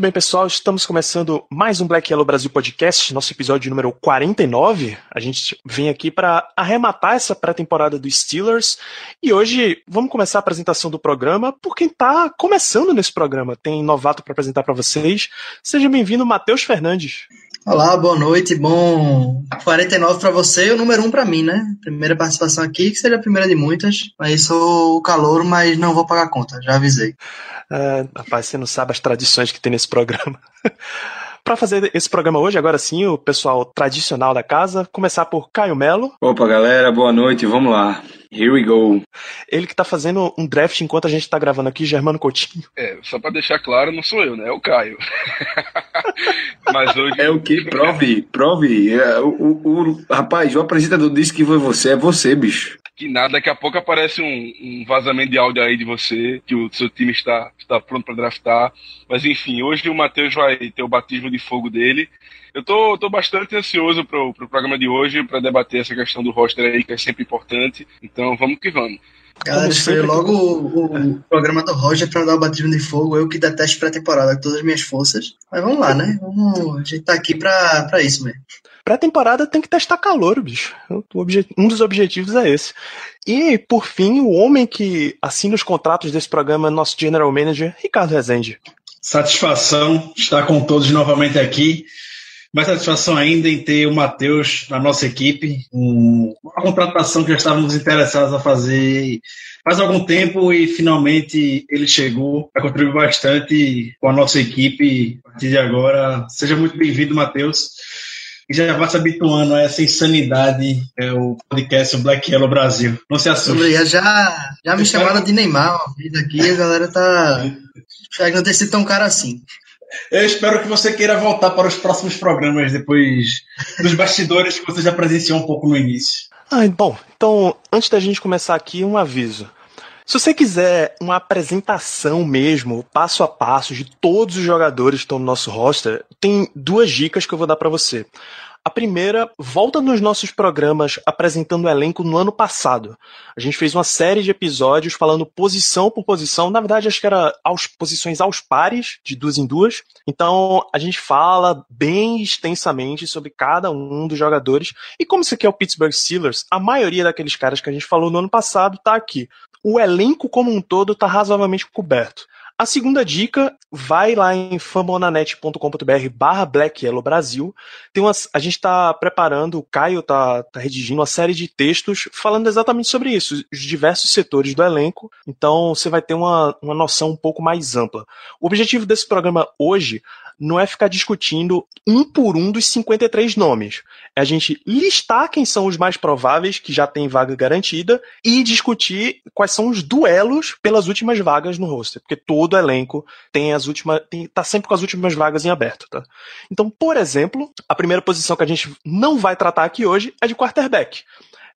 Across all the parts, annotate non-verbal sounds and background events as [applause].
Muito bem, pessoal, estamos começando mais um Black Yellow Brasil Podcast, nosso episódio número 49. A gente vem aqui para arrematar essa pré-temporada dos Steelers e hoje vamos começar a apresentação do programa por quem está começando nesse programa. Tem novato para apresentar para vocês. Seja bem-vindo, Matheus Fernandes. Olá, boa noite. Bom, 49 para você e o número 1 para mim, né? Primeira participação aqui, que seja a primeira de muitas. Mas sou o calor, mas não vou pagar conta, já avisei. Ah, rapaz, você não sabe as tradições que tem nesse programa. [laughs] Para fazer esse programa hoje, agora sim, o pessoal tradicional da casa, começar por Caio Melo, Opa, galera, boa noite, vamos lá. Here we go. ele que tá fazendo um draft enquanto a gente tá gravando aqui, Germano Coutinho. É, só pra deixar claro, não sou eu, né? É o Caio. [laughs] Mas hoje. É o que? Prove, prove. É, o, o- o- rapaz, o apresentador disse que foi você, é você, bicho. Que nada, daqui a pouco aparece um, um vazamento de áudio aí de você, que o seu time está, está pronto pra draftar. Mas enfim, hoje o Matheus vai ter o batismo de fogo dele. Eu tô, tô bastante ansioso pro, pro programa de hoje, pra debater essa questão do roster aí, que é sempre importante. Então vamos que vamos. Galera, Como sempre, logo o, o programa do Roger para dar o batismo de fogo. Eu que detesto pré-temporada com todas as minhas forças. Mas vamos lá, né? Vamos, a gente tá aqui pra, pra isso mesmo. Pré-temporada tem que testar calor, bicho. Um dos objetivos é esse. E, por fim, o homem que assina os contratos desse programa é nosso General Manager, Ricardo Rezende. Satisfação estar com todos novamente aqui. Mais satisfação ainda em ter o Matheus na nossa equipe. Um- uma contratação que já estávamos interessados a fazer faz algum tempo e finalmente ele chegou para contribuir bastante com a nossa equipe a partir de agora. Seja muito bem-vindo, Matheus. E já vá se habituando a essa insanidade, é o podcast Black Yellow Brasil. Não se assuste. Já, já me chamaram de Neymar uma vez aqui. A galera tá. [laughs] Espero não ter sido tão cara assim. Eu espero que você queira voltar para os próximos programas depois dos bastidores que você já presenciou um pouco no início. Ah, bom, então, antes da gente começar aqui, um aviso. Se você quiser uma apresentação mesmo, passo a passo, de todos os jogadores que estão no nosso roster, tem duas dicas que eu vou dar pra você. A primeira, volta nos nossos programas apresentando o elenco no ano passado. A gente fez uma série de episódios falando posição por posição. Na verdade, acho que era aos, posições aos pares, de duas em duas. Então, a gente fala bem extensamente sobre cada um dos jogadores. E como isso aqui é o Pittsburgh Steelers, a maioria daqueles caras que a gente falou no ano passado tá aqui. O elenco como um todo tá razoavelmente coberto. A segunda dica, vai lá em famonanet.com.br barra Black Yellow Brasil. Tem umas, a gente está preparando, o Caio está tá redigindo uma série de textos falando exatamente sobre isso, os diversos setores do elenco. Então você vai ter uma, uma noção um pouco mais ampla. O objetivo desse programa hoje não é ficar discutindo um por um dos 53 nomes. É a gente listar quem são os mais prováveis, que já tem vaga garantida, e discutir quais são os duelos pelas últimas vagas no roster. Porque todo elenco tem as últimas. Tem, tá sempre com as últimas vagas em aberto, tá? Então, por exemplo, a primeira posição que a gente não vai tratar aqui hoje é de quarterback.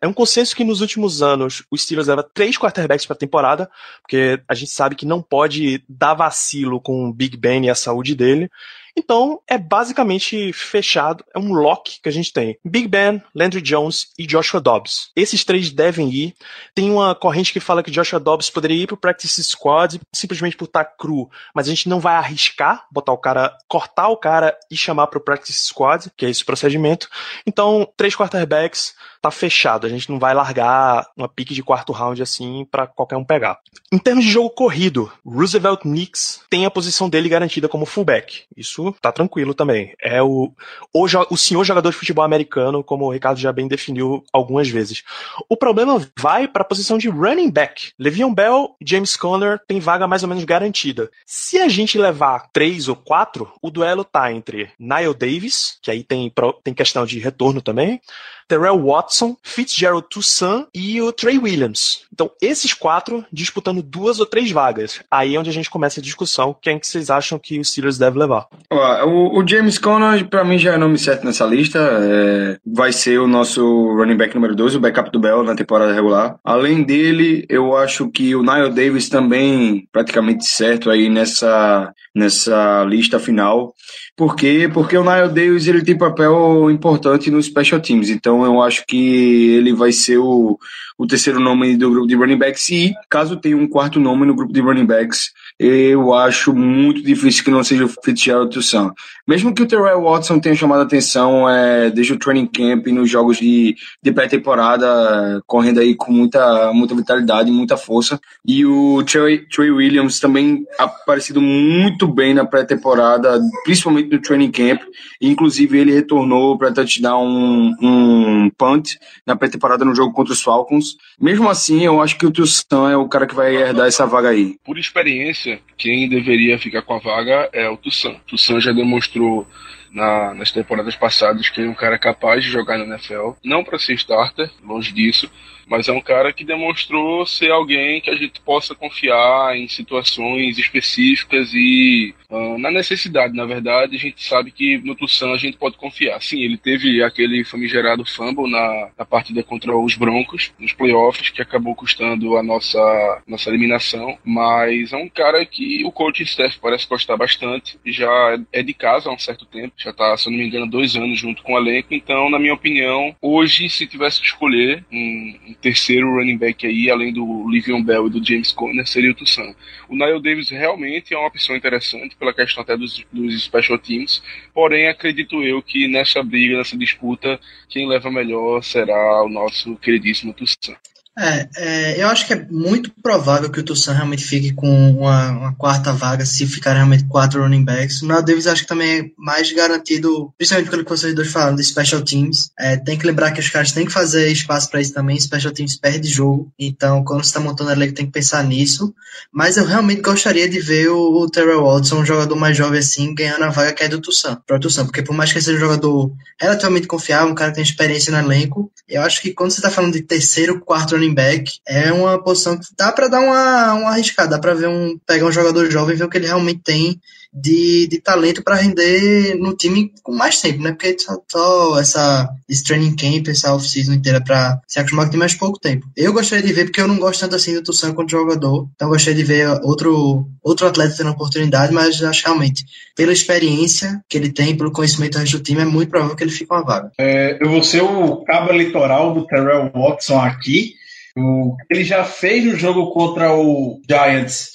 É um consenso que nos últimos anos o Steelers leva três quarterbacks para a temporada, porque a gente sabe que não pode dar vacilo com o Big Ben e a saúde dele. Então, é basicamente fechado, é um lock que a gente tem. Big Ben, Landry Jones e Joshua Dobbs. Esses três devem ir. Tem uma corrente que fala que Joshua Dobbs poderia ir pro practice squad simplesmente por estar cru, mas a gente não vai arriscar botar o cara, cortar o cara e chamar pro practice squad, que é esse procedimento. Então, três quarterbacks, tá fechado. A gente não vai largar uma pique de quarto round assim para qualquer um pegar. Em termos de jogo corrido, Roosevelt Knicks tem a posição dele garantida como fullback. Isso tá tranquilo também. É o, o, o senhor jogador de futebol americano, como o Ricardo já bem definiu algumas vezes. O problema vai para a posição de running back. Le'Veon Bell James Conner tem vaga mais ou menos garantida. Se a gente levar três ou quatro, o duelo tá entre Niall Davis, que aí tem, tem questão de retorno também, Terrell Watson, Fitzgerald Toussaint e o Trey Williams. Então, esses quatro disputando duas ou três vagas. Aí é onde a gente começa a discussão. Quem que vocês acham que o Steelers deve levar? O, o James Conner, pra mim, já é nome certo nessa lista. É, vai ser o nosso running back número 12, o backup do Bell na temporada regular. Além dele, eu acho que o Nile Davis também praticamente certo aí nessa, nessa lista final. Por quê? Porque o Nile Davis ele tem papel importante nos special teams. Então eu acho que ele vai ser o, o terceiro nome do grupo de running backs. E caso tenha um quarto nome no grupo de running backs, eu acho muito difícil que não seja o Fitzgerald Toussaint. Mesmo que o Terrell Watson tenha chamado a atenção é, desde o training camp e nos jogos de, de pré-temporada, correndo aí com muita, muita vitalidade, muita força. E o Trey, Trey Williams também aparecido muito bem na pré-temporada, principalmente no training camp. Inclusive, ele retornou para touchdown um, um punt na pré-temporada no jogo contra os Falcons. Mesmo assim, eu acho que o Toussaint é o cara que vai herdar essa vaga aí. Por experiência, quem deveria ficar com a vaga é o Toussaint. O Toussaint já demonstrou na- nas temporadas passadas que é um cara capaz de jogar na NFL. Não para ser starter, longe disso, mas é um cara que demonstrou ser alguém que a gente possa confiar em situações específicas e ah, na necessidade, na verdade, a gente sabe que no Tussan a gente pode confiar. Sim, ele teve aquele famigerado fumble na, na partida contra os Broncos, nos playoffs, que acabou custando a nossa, nossa eliminação, mas é um cara que o coaching staff parece gostar bastante, já é de casa há um certo tempo, já está, se eu não me engano, dois anos junto com o elenco, então, na minha opinião, hoje, se tivesse que escolher um, um terceiro running back aí, além do Livion Bell e do James Conner, seria o Tussan. O Nile Davis realmente é uma opção interessante pela questão até dos, dos special teams, porém, acredito eu que nessa briga, nessa disputa, quem leva melhor será o nosso queridíssimo Tussan. É, é, eu acho que é muito provável que o Toussaint realmente fique com uma, uma quarta vaga, se ficar realmente quatro running backs. O Nile Davis acho que também é mais garantido, principalmente pelo que vocês dois falaram, de special teams. É, tem que lembrar que os caras têm que fazer espaço para isso também. Special teams perde jogo, então quando você está montando a elenco tem que pensar nisso. Mas eu realmente gostaria de ver o, o Terrell Watson, um jogador mais jovem assim, ganhando a vaga que é do Toussaint, para Toussaint, porque por mais que seja um jogador relativamente confiável, um cara que tem experiência no elenco, eu acho que quando você está falando de terceiro, quarto running back, é uma posição que dá para dar uma, uma arriscada, dá para ver um pegar um jogador jovem ver o que ele realmente tem de, de talento para render no time com mais tempo, né? Porque só, só essa esse training camp, essa off-season inteira para se acostumar com tem mais pouco tempo. Eu gostaria de ver, porque eu não gosto tanto assim do Toussaint quanto jogador, então gostaria de ver outro, outro atleta tendo oportunidade, mas acho realmente, pela experiência que ele tem, pelo conhecimento do time, é muito provável que ele fique com a vaga. É, eu vou ser o cabo eleitoral do Terrell Watson aqui. O ele já fez no jogo contra o Giants.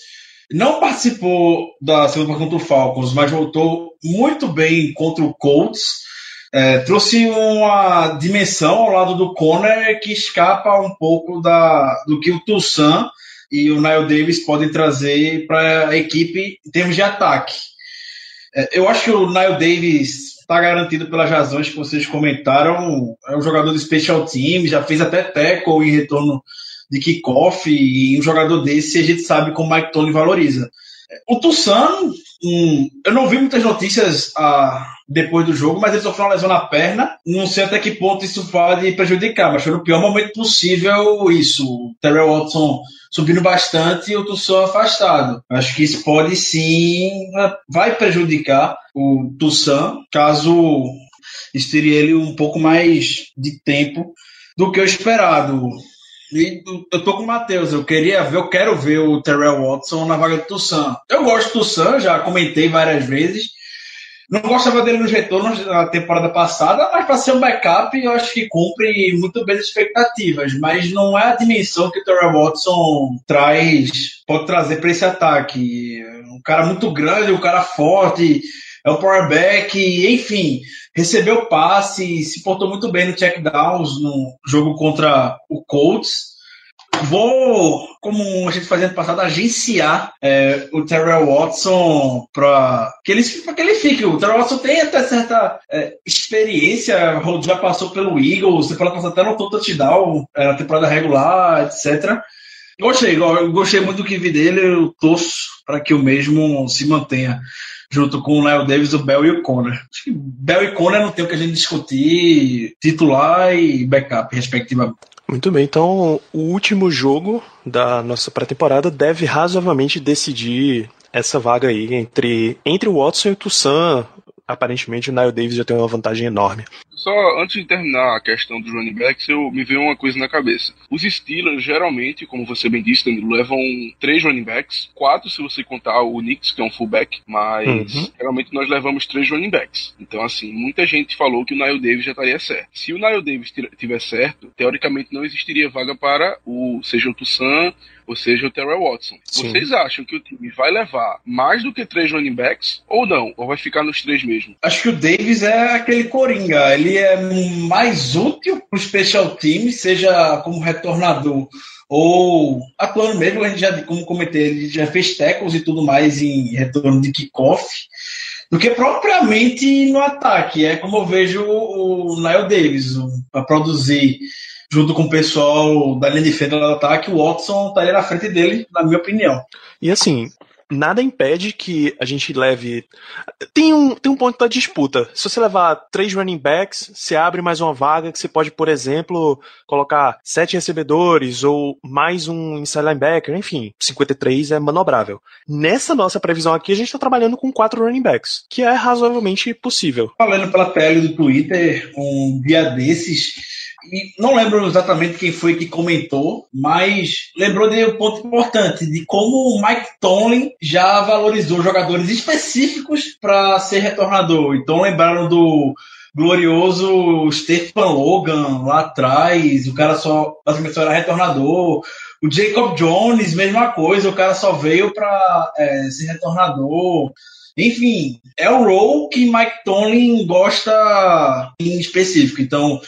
Não participou da segunda contra o Falcons, mas voltou muito bem contra o Colts. É, trouxe uma dimensão ao lado do Conner que escapa um pouco da, do que o Toussaint e o Nile Davis podem trazer para a equipe em termos de ataque. É, eu acho que o Nile Davis está garantido pelas razões que vocês comentaram. É um jogador de special team, já fez até tackle em retorno de kickoff, e um jogador desse a gente sabe como o Mike Tony valoriza. O Toussaint, hum, eu não vi muitas notícias ah, depois do jogo, mas ele sofreu uma lesão na perna. Não sei até que ponto isso pode prejudicar, mas foi no pior momento possível isso. O Terrell Watson subindo bastante e o Toussaint afastado. Acho que isso pode sim, vai prejudicar o Toussaint, caso esteja ele um pouco mais de tempo do que o esperado. Eu tô com o Matheus, eu queria ver, eu quero ver o Terrell Watson na vaga do Toussaint. Eu gosto do Toussaint, já comentei várias vezes. Não gostava dele nos retornos na temporada passada, mas para ser um backup, eu acho que cumpre muito bem as expectativas. Mas não é a dimensão que o Terrell Watson traz, pode trazer para esse ataque. Um cara muito grande, um cara forte, é o powerback, enfim, recebeu passe, se portou muito bem no checkdowns no jogo contra o Colts. Vou, como a gente fazia no passado, agenciar é, o Terrell Watson para que ele, que ele fique. O Terrell Watson tem até certa é, experiência, já passou pelo Eagles, temporada passada até notou touchdown é, na temporada regular, etc. Gostei, gostei muito do que vi dele, eu torço para que o mesmo se mantenha. Junto com o Lyle Davis, o Bell e o Conner. Acho que Bell e Conner não tem o que a gente discutir, titular e backup, respectivamente. Muito bem, então o último jogo da nossa pré-temporada deve razoavelmente decidir essa vaga aí entre, entre o Watson e o Toussaint. Aparentemente o Nile Davis já tem uma vantagem enorme. Só antes de terminar a questão dos running backs, eu me veio uma coisa na cabeça. Os Steelers, geralmente, como você bem disse, Danilo, levam três running backs, quatro se você contar o Knicks, que é um fullback, mas Uhum. geralmente nós levamos três running backs. Então, assim, muita gente falou que o Nile Davis já estaria certo. Se o Nile Davis tiver certo, teoricamente não existiria vaga para o seja o Toussaint ou seja o Terrell Watson. Sim. Vocês acham que o time vai levar mais do que três running backs ou não? Ou vai ficar nos três mesmo? Acho que o Davis é aquele coringa. Ele é mais útil para o special team, seja como retornador ou atuando mesmo. A gente já, como comentei, ele já fez tackles e tudo mais em retorno de kickoff. Do que propriamente no ataque. É como eu vejo o Nile Davis para produzir junto com o pessoal da linha de frente do ataque. O Watson estaria na frente dele, na minha opinião. E assim, nada impede que a gente leve. Tem um, tem um ponto da disputa. Se você levar três running backs, você abre mais uma vaga que você pode, por exemplo, colocar sete recebedores ou mais um inside linebacker, enfim, 53 é manobrável. Nessa nossa previsão aqui, a gente está trabalhando com quatro running backs, que é razoavelmente possível. falando pela tele do Twitter um dia desses. Não lembro exatamente quem foi que comentou, mas lembrou de um ponto importante de como o Mike Tomlin já valorizou jogadores específicos para ser retornador. Então lembraram do glorioso Stephen Logan lá atrás, o cara só basicamente só era retornador. O Jacob Jones, mesma coisa, o cara só veio para ser retornador. Enfim, é o role que Mike Tomlin gosta em específico. Então,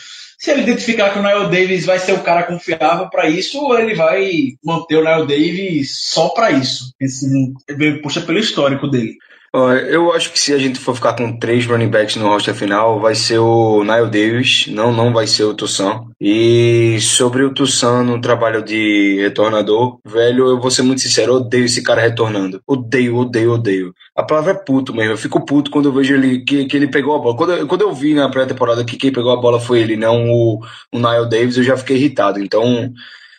se ele identificar que o Niall Davis vai ser o cara confiável para isso, ele vai manter o Niall Davis só para isso. Esse puxa pelo histórico dele. Eu acho que se a gente for ficar com três running backs no roster final, vai ser o Nile Davis, não, não vai ser o Toussaint. E sobre o Toussaint no trabalho de retornador, velho, eu vou ser muito sincero, odeio esse cara retornando. Odeio, odeio, odeio. A palavra é puto mesmo, eu fico puto quando eu vejo ele, que, que ele pegou a bola. Quando, eu- quando eu vi na pré-temporada que quem pegou a bola foi ele, não o, o Nile Davis, eu já fiquei irritado. Então,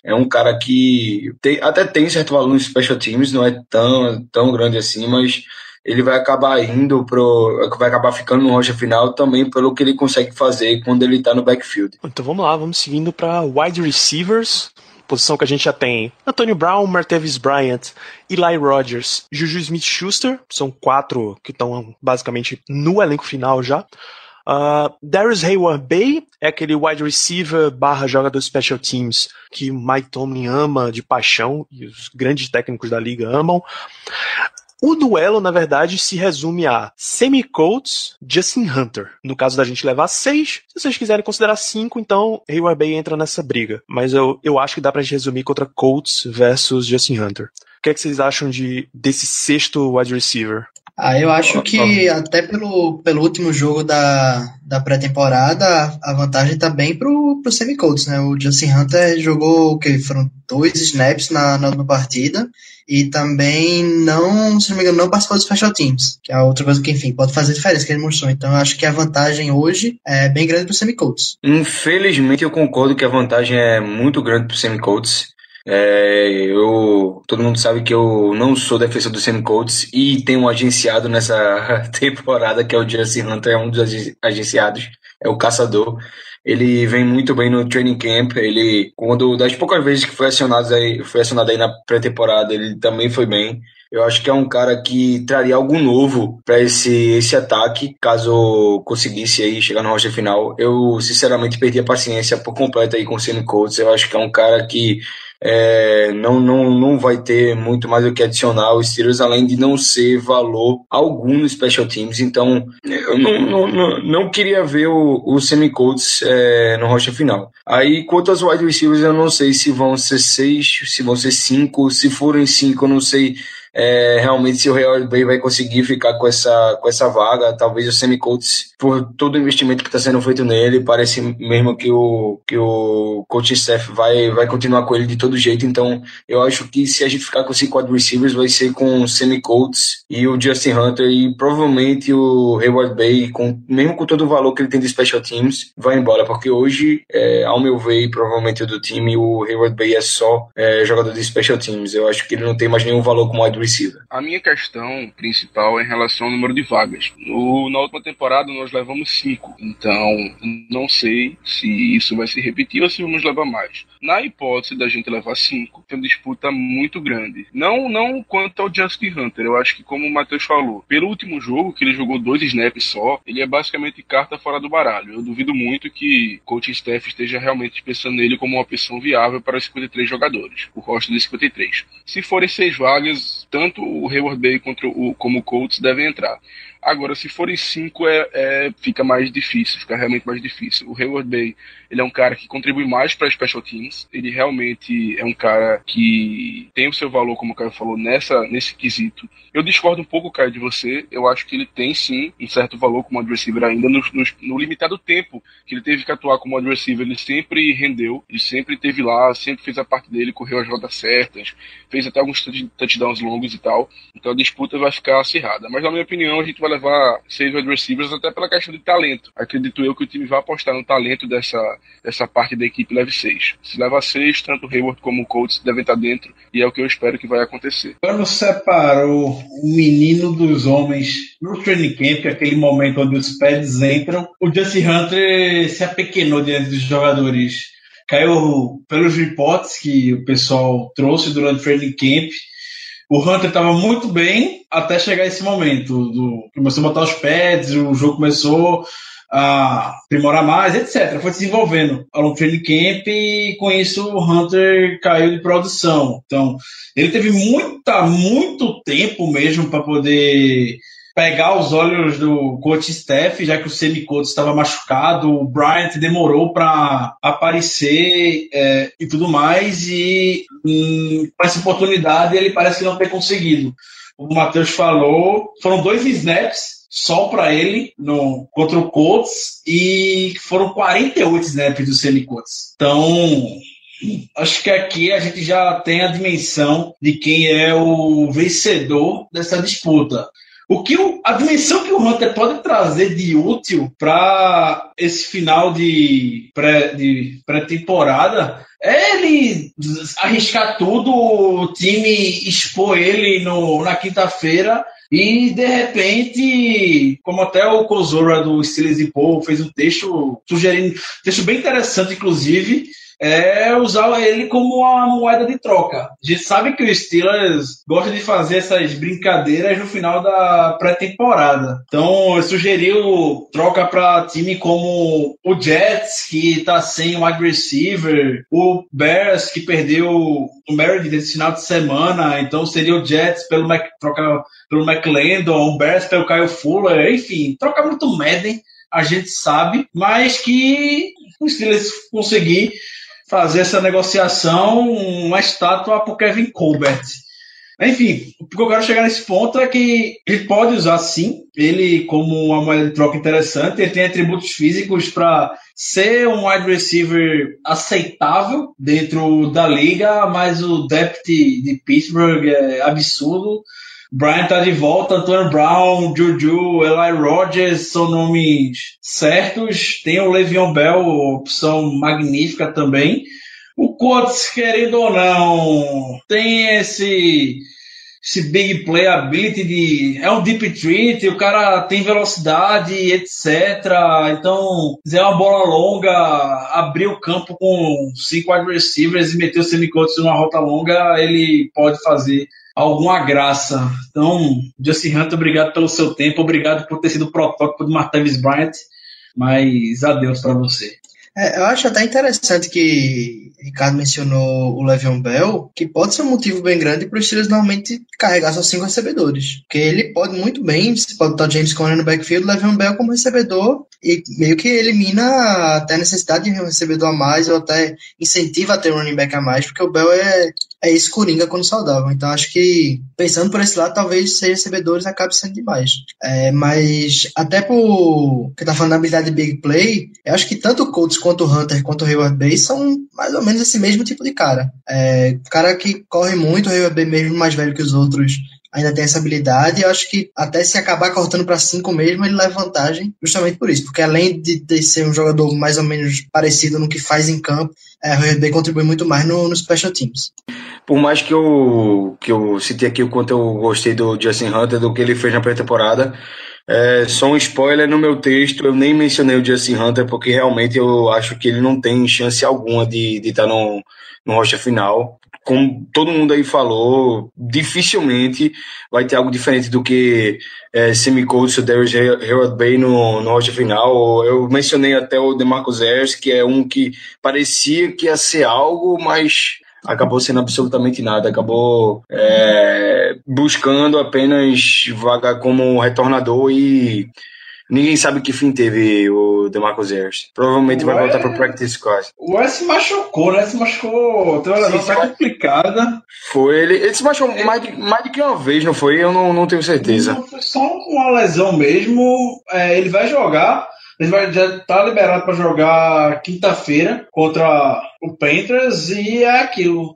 é um cara que tem- até tem certo valor nos special teams, não é tão, tão grande assim, mas ele vai acabar indo pro. vai acabar ficando no rocha final também pelo que ele consegue fazer quando ele tá no backfield. Então vamos lá, vamos seguindo para wide receivers. Posição que a gente já tem Antonio Brown, Martavis Bryant, Eli Rogers, Juju Smith-Schuster, são quatro que estão basicamente no elenco final já. Uh, Darius Hayward Bay é aquele wide receiver barra jogador special teams que Mike Tomlin ama de paixão e os grandes técnicos da liga amam. O duelo, na verdade, se resume a Sammy Coates, Justin Hunter. No caso da gente levar seis, se vocês quiserem considerar cinco, então Hayward Bay entra nessa briga. Mas eu, eu acho que dá pra gente resumir contra Coates versus Justin Hunter. O que, é que vocês acham de, desse sexto wide receiver? Ah, eu acho que até pelo, pelo último jogo da, da pré-temporada, a vantagem tá bem pro, pro Sammy Coates, né? O Justin Hunter jogou o que? Foram dois snaps na, na, na partida e também não, se não me engano, não participou dos special teams, que é outra coisa que, enfim, pode fazer diferença que ele mostrou. Então eu acho que a vantagem hoje é bem grande pro Sammy Coates. Infelizmente, eu concordo que a vantagem é muito grande pro Sammy Coates. É, eu, todo mundo sabe que eu não sou defensor do Sam Coates e tenho um agenciado nessa [laughs] temporada que é o Justin Hunter, é um dos ag- agenciados, é o caçador. Ele vem muito bem no training camp. Ele, quando das poucas vezes que foi acionado aí, foi acionado aí na pré-temporada, ele também foi bem. Eu acho que é um cara que traria algo novo para esse, esse ataque, caso conseguisse aí chegar no roster final. Eu, sinceramente, perdi a paciência por completo aí com o Sammy Coates. Eu acho que é um cara que é, não, não, não vai ter muito mais o que adicionar aos Steelers, além de não ser valor algum no Special Teams. Então, eu não, não, não, não queria ver o, o é, no roster final. Aí, quanto aos wide receivers, eu não sei se vão ser seis, se vão ser cinco. Se forem cinco, eu não sei é, realmente se o Real Bay vai conseguir ficar com essa, com essa vaga. Talvez o Semi Colts, por todo o investimento que está sendo feito nele, parece mesmo que o, que o coaching staff vai, vai continuar com ele de todo jeito. Então, eu acho que se a gente ficar com cinco wide receivers, vai ser com o Semi Colts e o Justin Hunter e provavelmente o Hayward Bay, com, mesmo com todo o valor que ele tem de special teams, vai embora, porque hoje, é, ao meu ver, provavelmente do time, o Hayward Bay é só é, jogador de special teams. Eu acho que ele não tem mais nenhum valor como wide A minha questão principal é em relação ao número de vagas. No, na última temporada nós levamos cinco, então não sei se isso vai se repetir ou se vamos levar mais. Na hipótese da gente levar cinco, tem uma disputa muito grande. Não, não quanto ao Justin Hunter, eu acho que como o Matheus falou, pelo último jogo que ele jogou dois snaps só, ele é basicamente carta fora do baralho. Eu duvido muito que coach staff esteja realmente pensando nele como uma opção viável para os 53 jogadores, o roster de 53. Se forem seis vagas, tanto o Hayward Bay o, como o Colts devem entrar. Agora, se forem cinco, é, é, fica mais difícil, fica realmente mais difícil. O Hayward Bay, ele é um cara que contribui mais para special teams. Ele realmente é um cara que tem o seu valor, como o Caio falou, nessa, nesse quesito. Eu discordo um pouco, Caio, de você. Eu acho que ele tem sim um certo valor como receiver ainda. No, no, no limitado tempo que ele teve que atuar como receiver, ele sempre rendeu, ele sempre teve lá, sempre fez a parte dele, correu as rodas certas, fez até alguns touchdowns longos e tal. Então a disputa vai ficar acirrada. Mas na minha opinião, a gente vai levar seis wide receivers até pela questão de talento. Acredito eu que o time vai apostar no talento dessa, dessa parte da equipe leve seis. Se leva seis, tanto o Hayward como o Colts devem estar dentro e é o que eu espero que vai acontecer. Quando separou o menino dos homens no training camp, aquele momento onde os pads entram, o Justin Hunter se apequenou diante dos jogadores. Caiu pelos reports que o pessoal trouxe durante o training camp o Hunter estava muito bem até chegar esse momento. Do, começou a botar os pads, o jogo começou a aprimorar mais, etc. Foi se desenvolvendo ao longo do training camp e com isso o Hunter caiu de produção. Então, ele teve muita, muito tempo mesmo para poder pegar os olhos do coach Steph, já que o Semicoto estava machucado, o Bryant demorou para aparecer é, e tudo mais, e com essa oportunidade ele parece não ter conseguido. O Matheus falou, foram dois snaps só para ele no, contra o Colts e foram 48 snaps do Semicotes. Então, acho que aqui a gente já tem a dimensão de quem é o vencedor dessa disputa. O que o, a dimensão que o Hunter pode trazer de útil para esse final de pré-temporada é ele arriscar tudo, o time expor ele no, na quinta-feira e de repente, como até o Kozora do Steelers e Paul fez um texto sugerindo, texto bem interessante, inclusive, é usar ele como uma moeda de troca. A gente sabe que o Steelers gosta de fazer essas brincadeiras no final da pré-temporada. Então, eu sugeriu troca para time como o Jets, que está sem wide receiver, o Bears, que perdeu o Meredith nesse final de semana, então seria o Jets pelo Mac, troca pelo McLendon, o Bears pelo Kyle Fuller, enfim, troca muito Madden, a gente sabe, mas que o Steelers conseguir fazer essa negociação uma estátua para o Kevin Colbert. Enfim, o que eu quero chegar nesse ponto é que ele pode usar sim, ele como uma moeda de troca interessante, ele tem atributos físicos para ser um wide receiver aceitável dentro da liga, mas o depth de Pittsburgh é absurdo. Brian tá de volta, Antonio Brown, Juju, Eli Rogers são nomes certos. Tem o Le'Veon Bell, opção magnífica também. O Colts, querendo ou não, tem esse esse big play ability de é um deep treat, o cara tem velocidade, etc. Então, se é uma bola longa, abrir o campo com cinco receivers e meter o semicotes numa rota longa, ele pode fazer alguma graça. Então, Justin Hunter, obrigado pelo seu tempo, obrigado por ter sido o protótipo do Martavis Bryant, mas adeus para você. É, eu acho até interessante que Ricardo mencionou o Le'Veon Bell, que pode ser um motivo bem grande para os Steelers normalmente carregar só cinco recebedores. Porque ele pode muito bem, pode botar James Conner no backfield, Le'Veon Bell como recebedor e meio que elimina até a necessidade de um recebedor a mais ou até incentiva a ter um running back a mais, porque o Bell é, é esse quando saudável. Então acho que, pensando por esse lado, talvez seis recebedores acabe sendo demais. É, mas até por que tá falando da habilidade de big play, eu acho que tanto o Colts quanto o Hunter quanto o Hayward Bay são mais ou menos esse mesmo tipo de cara. É, cara que corre muito, o Hayward Bay mesmo mais velho que os outros, ainda tem essa habilidade. Eu acho que até se acabar cortando para cinco mesmo, ele leva vantagem justamente por isso. Porque além de, de, ser um jogador mais ou menos parecido no que faz em campo, é, o RB contribui muito mais no, no Special Teams. Por mais que eu, que eu citei aqui o quanto eu gostei do Justin Hunter, do que ele fez na pré-temporada, é, só um spoiler no meu texto, eu nem mencionei o Justin Hunter, porque realmente eu acho que ele não tem chance alguma de estar tá no, no rocha final como todo mundo aí falou, dificilmente vai ter algo diferente do que é, Semi Coates e Darius Harold Bay no, no final. Eu mencionei até o DeMarcus Ayers, que é um que parecia que ia ser algo, mas acabou sendo absolutamente nada, acabou é, buscando apenas vaga como retornador e Ninguém sabe que fim teve o DeMarcus Ayers. Provavelmente vai voltar pro practice squad. O Wes se machucou, né? Se machucou. Tem uma lesão complicada. Foi ele. Ele se machucou ele... mais, de, mais de que uma vez, não foi? Eu não, não tenho certeza. Não, foi só uma lesão mesmo. É, ele vai jogar. Ele vai, já tá liberado para jogar quinta-feira contra o Panthers e é aquilo.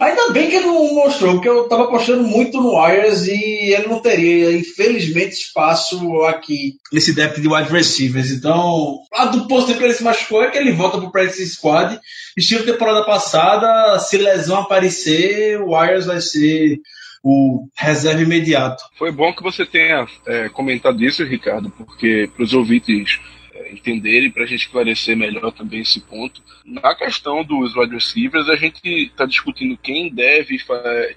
Ainda bem que ele não mostrou, porque eu estava apostando muito no Wires e ele não teria, infelizmente, espaço aqui nesse depth de wide receivers. Então, a do posto que ele se machucou é que ele volta para o practice squad. Estilo temporada passada, se lesão aparecer, o Wires vai ser o reserva imediato. Foi bom que você tenha é, comentado isso, Ricardo, porque para os ouvintes entenderem, para a gente esclarecer melhor também esse ponto. Na questão dos wide receivers, a gente está discutindo quem deve,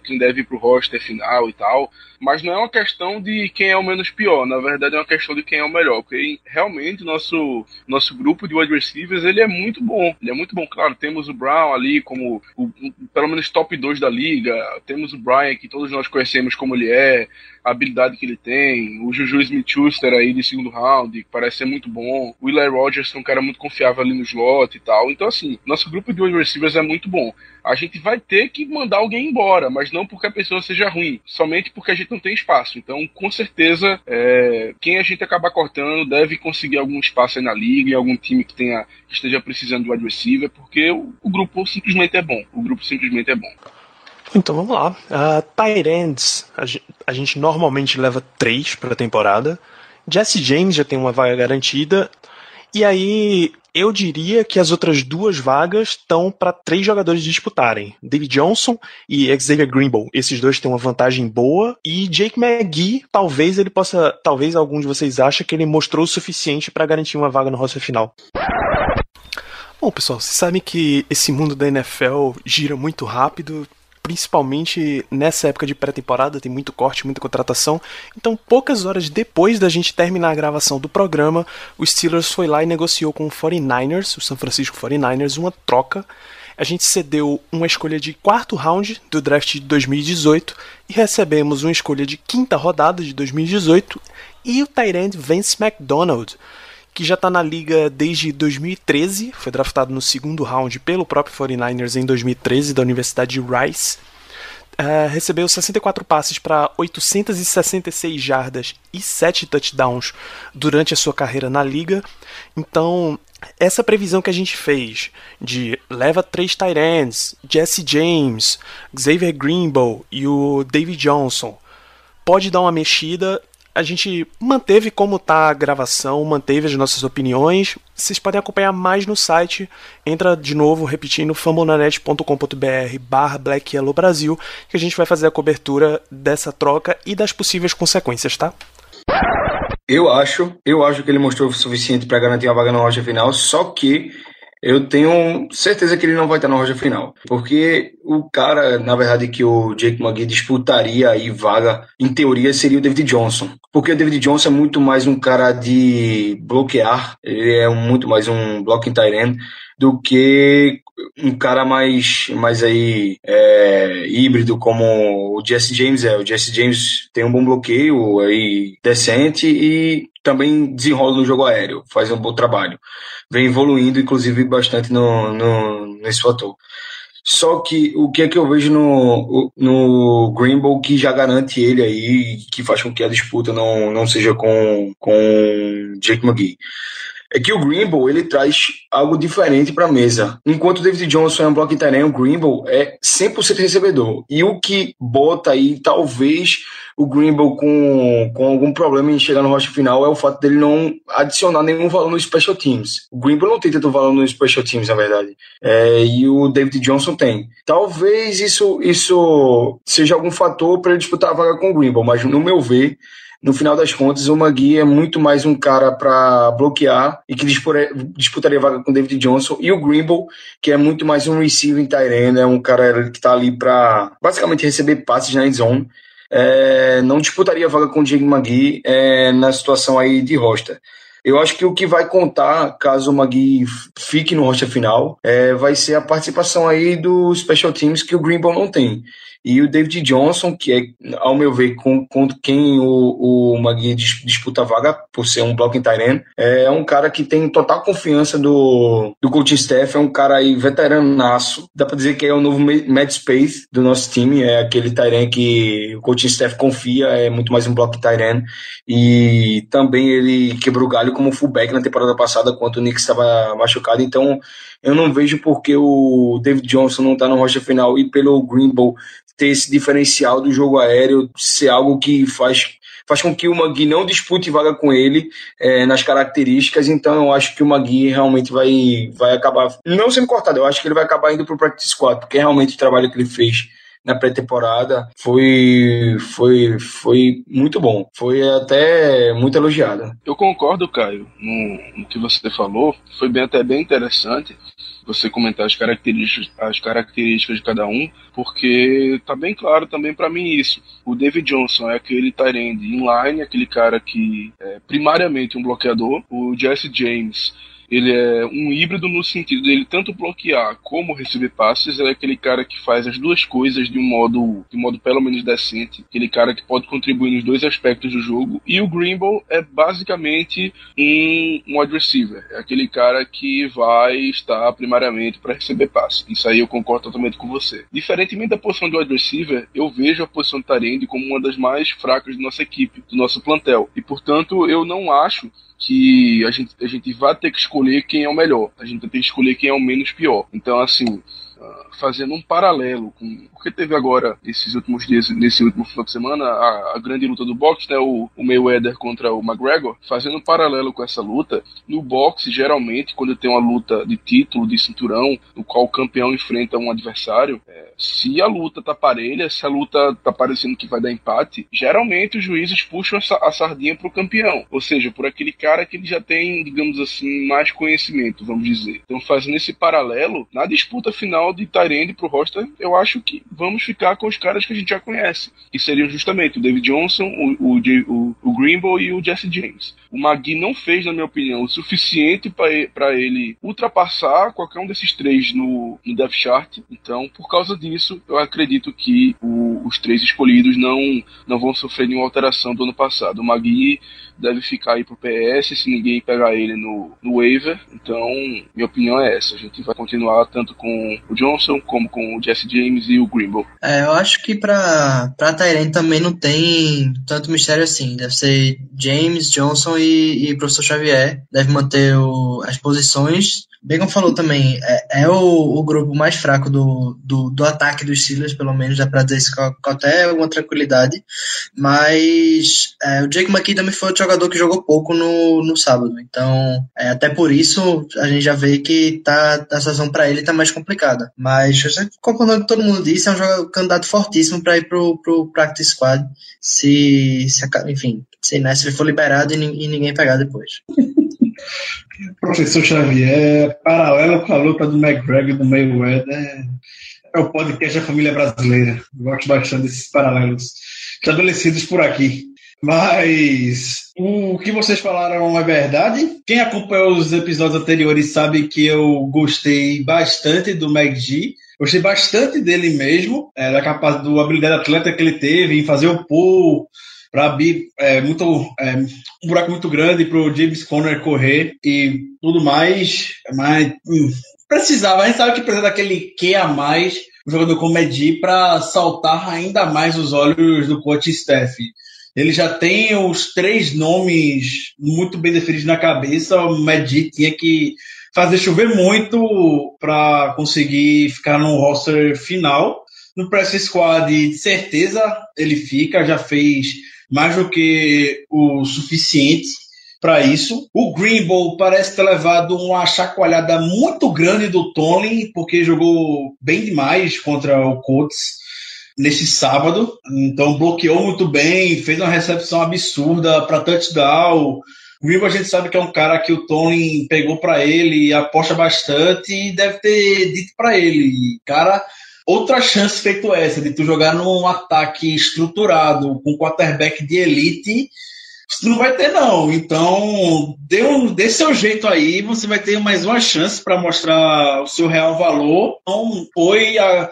quem deve ir para o roster final e tal, mas não é uma questão de quem é o menos pior, na verdade é uma questão de quem é o melhor, porque realmente nosso nosso grupo de wide receivers ele é muito bom, ele é muito bom, claro, temos o Brown ali como o, pelo menos top 2 da liga, temos o Brian que todos nós conhecemos como ele é, a habilidade que ele tem, o Juju Smith-Schuster aí de segundo round, que parece ser muito bom, o Eli Rogers que é um cara muito confiável ali no slot e tal, então assim, nosso grupo de wide receivers é muito bom. A gente vai ter que mandar alguém embora, mas não porque a pessoa seja ruim, somente porque a gente não tem espaço. Então, com certeza, é, quem a gente acabar cortando deve conseguir algum espaço aí na liga, em algum time que tenha que esteja precisando de wide porque o, o grupo simplesmente é bom. O grupo simplesmente é bom. Então vamos lá. Uh, Tyrants, a, a gente normalmente leva três para a temporada. Jesse James já tem uma vaga garantida. E aí, eu diria que as outras duas vagas estão para três jogadores disputarem. David Johnson e Xavier Greenbow. Esses dois têm uma vantagem boa. E Jake McGee, talvez ele possa. Talvez algum de vocês ache que ele mostrou o suficiente para garantir uma vaga no roster final. Bom, pessoal, vocês sabem que esse mundo da NFL gira muito rápido principalmente nessa época de pré-temporada, tem muito corte, muita contratação. Então, poucas horas depois da gente terminar a gravação do programa, o Steelers foi lá e negociou com o 49ers, o San Francisco 49ers, uma troca. A gente cedeu uma escolha de quarto round do draft de 2018 e recebemos uma escolha de quinta rodada de 2018 e o Tyrant Vance McDonald, que já está na liga desde 2013, foi draftado no segundo round pelo próprio 49ers em 2013 da Universidade de Rice. Uh, recebeu 64 passes para 866 jardas e 7 touchdowns durante a sua carreira na liga. Então, essa previsão que a gente fez de leva três tight ends, Jesse James, Xavier Greenbow e o David Johnson, pode dar uma mexida a gente manteve como tá a gravação, manteve as nossas opiniões. Vocês podem acompanhar mais no site. Entra de novo, repetindo, fambonanet.com.br barra Black Yellow Brasil, que a gente vai fazer a cobertura dessa troca e das possíveis consequências, tá? Eu acho, eu acho que ele mostrou o suficiente para garantir uma vaga na loja final, só que eu tenho certeza que ele não vai estar na roja final. Porque o cara, na verdade, que o Jake McGee disputaria aí vaga, em teoria, seria o David Johnson. Porque o David Johnson é muito mais um cara de bloquear, ele é muito mais um blocking tight end do que um cara mais, mais aí é, híbrido como o Jesse James é. O Jesse James tem um bom bloqueio aí decente e também desenrola no jogo aéreo, faz um bom trabalho. Vem evoluindo, inclusive, bastante no, no, nesse fator. Só que o que é que eu vejo no, no Greenbow que já garante ele aí, que faz com que a disputa não, não seja com, com Jake McGee? É que o Greenbow ele traz algo diferente para a mesa. Enquanto o David Johnson é um bloco interno, o Greenbow é 100% recebedor. E o que bota aí, talvez, o Greenbow com, com algum problema em chegar no roster final é o fato dele não adicionar nenhum valor no Special Teams. O Greenbow não tem tanto valor no Special Teams, na verdade. É, e o David Johnson tem. Talvez isso, isso seja algum fator para ele disputar a vaga com o Greenbow, mas no meu ver, no final das contas, o Magui é muito mais um cara para bloquear e que disputaria vaga com o David Johnson, e o Grimble, que é muito mais um receiving tight é um cara que está ali para basicamente receber passes na end zone. É, não disputaria vaga com o Jake Magui é, na situação aí de roster. Eu acho que o que vai contar, caso o Magui fique no roster final, é, vai ser a participação aí dos special teams que o Greenbow não tem. E o David Johnson, que é, ao meu ver, com, com quem o, o Magui disputa a vaga, por ser um em Tyrene, é um cara que tem total confiança do, do coaching staff, é um cara aí veteranaço. Dá pra dizer que é o novo Mad Space do nosso time, é aquele Tyrene que o coaching staff confia, é muito mais um em Tyrene. E também ele quebrou o galho como fullback na temporada passada, quando o Nick estava machucado. Então, eu não vejo porque o David Johnson não está no rocha final e pelo Greenbow ter esse diferencial do jogo aéreo ser algo que faz faz com que o Magui não dispute vaga com ele é, nas características, então eu acho que o Magui realmente vai, vai acabar, não sendo cortado, eu acho que ele vai acabar indo para o Practice Squad, porque realmente o trabalho que ele fez na pré-temporada foi, foi, foi muito bom. Foi até muito elogiado. Eu concordo, Caio, no, no que você falou. Foi bem, até bem interessante você comentar as características, as características de cada um, porque tá bem claro também para mim isso. O David Johnson é aquele Tyrande inline, aquele cara que é primariamente um bloqueador. O Jesse James ele é um híbrido no sentido dele tanto bloquear como receber passes. É aquele cara que faz as duas coisas de um modo, de modo pelo menos decente. Aquele cara que pode contribuir nos dois aspectos do jogo. E o Greenbow é basicamente um, um wide receiver. É aquele cara que vai estar primariamente para receber passes. Isso aí eu concordo totalmente com você. Diferentemente da posição de wide receiver, eu vejo a posição de Tarende como uma das mais fracas da nossa equipe, do nosso plantel. E portanto, eu não acho que a gente, a gente vai ter que escolher quem é o melhor, a gente vai ter que escolher quem é o menos pior. Então, assim, fazendo um paralelo com porque teve agora esses últimos dias, nesse último final de semana, a, a grande luta do boxe, né, o, o, Mayweather contra o McGregor, fazendo um paralelo com essa luta, no boxe, geralmente, quando tem uma luta de título, de cinturão, no qual o campeão enfrenta um adversário, é, se a luta tá parelha, se a luta tá parecendo que vai dar empate, geralmente os juízes puxam a, a sardinha pro campeão, ou seja, por aquele cara que ele já tem, digamos assim, mais conhecimento, vamos dizer. Então, fazendo esse paralelo, na disputa final de Tyrande pro roster, eu acho que vamos ficar com os caras que a gente já conhece, que seriam justamente o David Johnson, o, o, o, o Greenbow e o Jesse James. O Magui não fez, na minha opinião, o suficiente para ele ultrapassar qualquer um desses três no, no Death Chart. Então, por causa disso, eu acredito que o, os três escolhidos não, não vão sofrer nenhuma alteração do ano passado. O Magui deve ficar aí pro PS se ninguém pegar ele no, no waiver. Então, minha opinião é essa. A gente vai continuar tanto com o Johnson como com o Jesse James e o Grimble. É, eu acho que pra, pra Tyrene também não tem tanto mistério assim. Deve ser James, Johnson e, e Professor Xavier. Deve manter o, as posições Como falou também, é, é o, o, grupo mais fraco do, do, do, ataque dos Steelers, pelo menos, dá pra dizer isso com, com até alguma tranquilidade. Mas é, o Jake McKee também foi outro jogador que jogou pouco no, no sábado. Então, é, até por isso, a gente já vê que tá, a situação para ele tá mais complicada. Mas, concordando com todo mundo disse, é um jogador, candidato fortíssimo para ir pro, pro Practice Squad. Se, se enfim, se, né, se ele for liberado e, e ninguém pegar depois. [laughs] Professor Xavier, paralelo com a luta do McGregor do Mayweather, é o podcast da família brasileira. Eu gosto bastante desses paralelos estabelecidos por aqui. Mas o que vocês falaram é verdade. Quem acompanhou os episódios anteriores sabe que eu gostei bastante do McG. Gostei bastante dele mesmo, é, da capacidade, do habilidade atleta que ele teve em fazer o pull, para abrir é, muito, é, um buraco muito grande para o James Conner correr e tudo mais. Mas hum, precisava, a gente sabe que precisa daquele que a mais o jogador como Medi para saltar ainda mais os olhos do coach Steph. Ele já tem os três nomes muito bem definidos na cabeça. O Medi tinha que fazer chover muito para conseguir ficar no roster final. No press squad, de certeza ele fica, já fez mais do que o suficiente para isso. O Greenbow parece ter levado uma chacoalhada muito grande do Tony, porque jogou bem demais contra o Colts neste sábado. Então bloqueou muito bem, fez uma recepção absurda para touchdown. O Greenbow a gente sabe que é um cara que o Tony pegou para ele, aposta bastante e deve ter dito para ele, cara, outra chance feito essa de tu jogar num ataque estruturado com quarterback de elite você não vai ter, não. Então, dê, um, dê seu jeito aí, você vai ter mais uma chance para mostrar o seu real valor. Então, foi. A,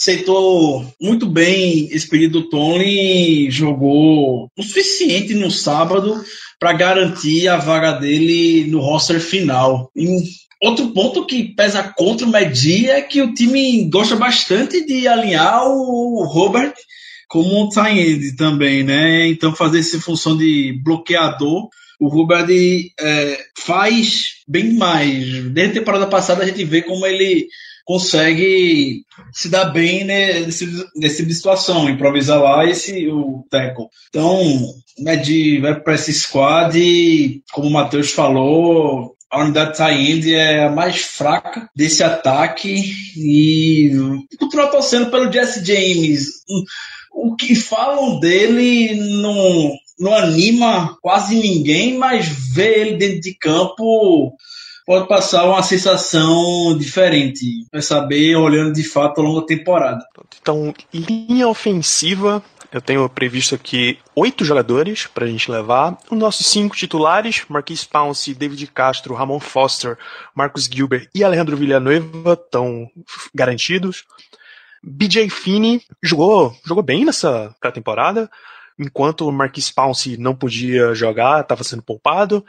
aceitou muito bem esse pedido do Tony, jogou o suficiente no sábado para garantir a vaga dele no roster final. E outro ponto que pesa contra o Medi é que o time gosta bastante de alinhar o Robert como um tie-end também, né? Então fazer essa função de bloqueador, o Hubbard é, faz bem mais. Desde a temporada passada a gente vê como ele consegue se dar bem nesse, nesse tipo de situação, improvisar lá esse o tackle. Então, Med vai para esse squad e, como o Matheus falou, a unidade tie-end é a mais fraca desse ataque e continua torcendo pelo Jesse James. O que falam dele não, não anima quase ninguém, mas ver ele dentro de campo pode passar uma sensação diferente. Vai saber olhando de fato a longa temporada. Então, linha ofensiva, eu tenho previsto aqui oito jogadores para a gente levar. Os nossos cinco titulares, Marquis Pounce, David Castro, Ramon Foster, Marcos Gilbert e Alejandro Villanueva, estão garantidos. BJ Finney jogou, jogou bem nessa pré-temporada, enquanto o Marquis Pounce não podia jogar, estava sendo poupado.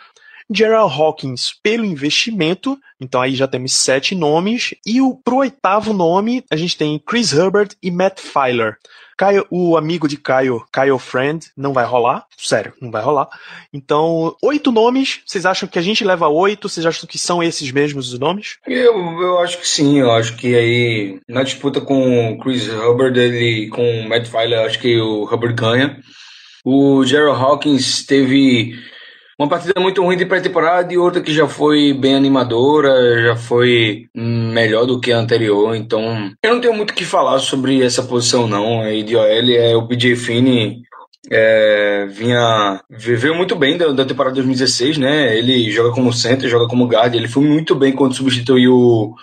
Gerald Hawkins pelo investimento, então aí já temos sete nomes, e o, pro oitavo nome a gente tem Chris Herbert e Matt Filer. Caio, o amigo de Caio, Caio Friend, não vai rolar. Sério, não vai rolar. Então, oito nomes. Vocês acham que a gente leva oito? Vocês acham que são esses mesmos os nomes? Eu, eu acho que sim. Eu acho que aí, na disputa com o Chris Hubbard ele, com o Matt Filer, acho que o Hubbard ganha. O Gerald Hawkins teve uma partida muito ruim de pré-temporada e outra que já foi bem animadora, já foi melhor do que a anterior. Então, eu não tenho muito o que falar sobre essa posição, não. A de é o PJ Finney. É, vinha viveu muito bem da, da, temporada 2016, né? Ele joga como center, joga como guard. Ele foi muito bem quando substituiu o,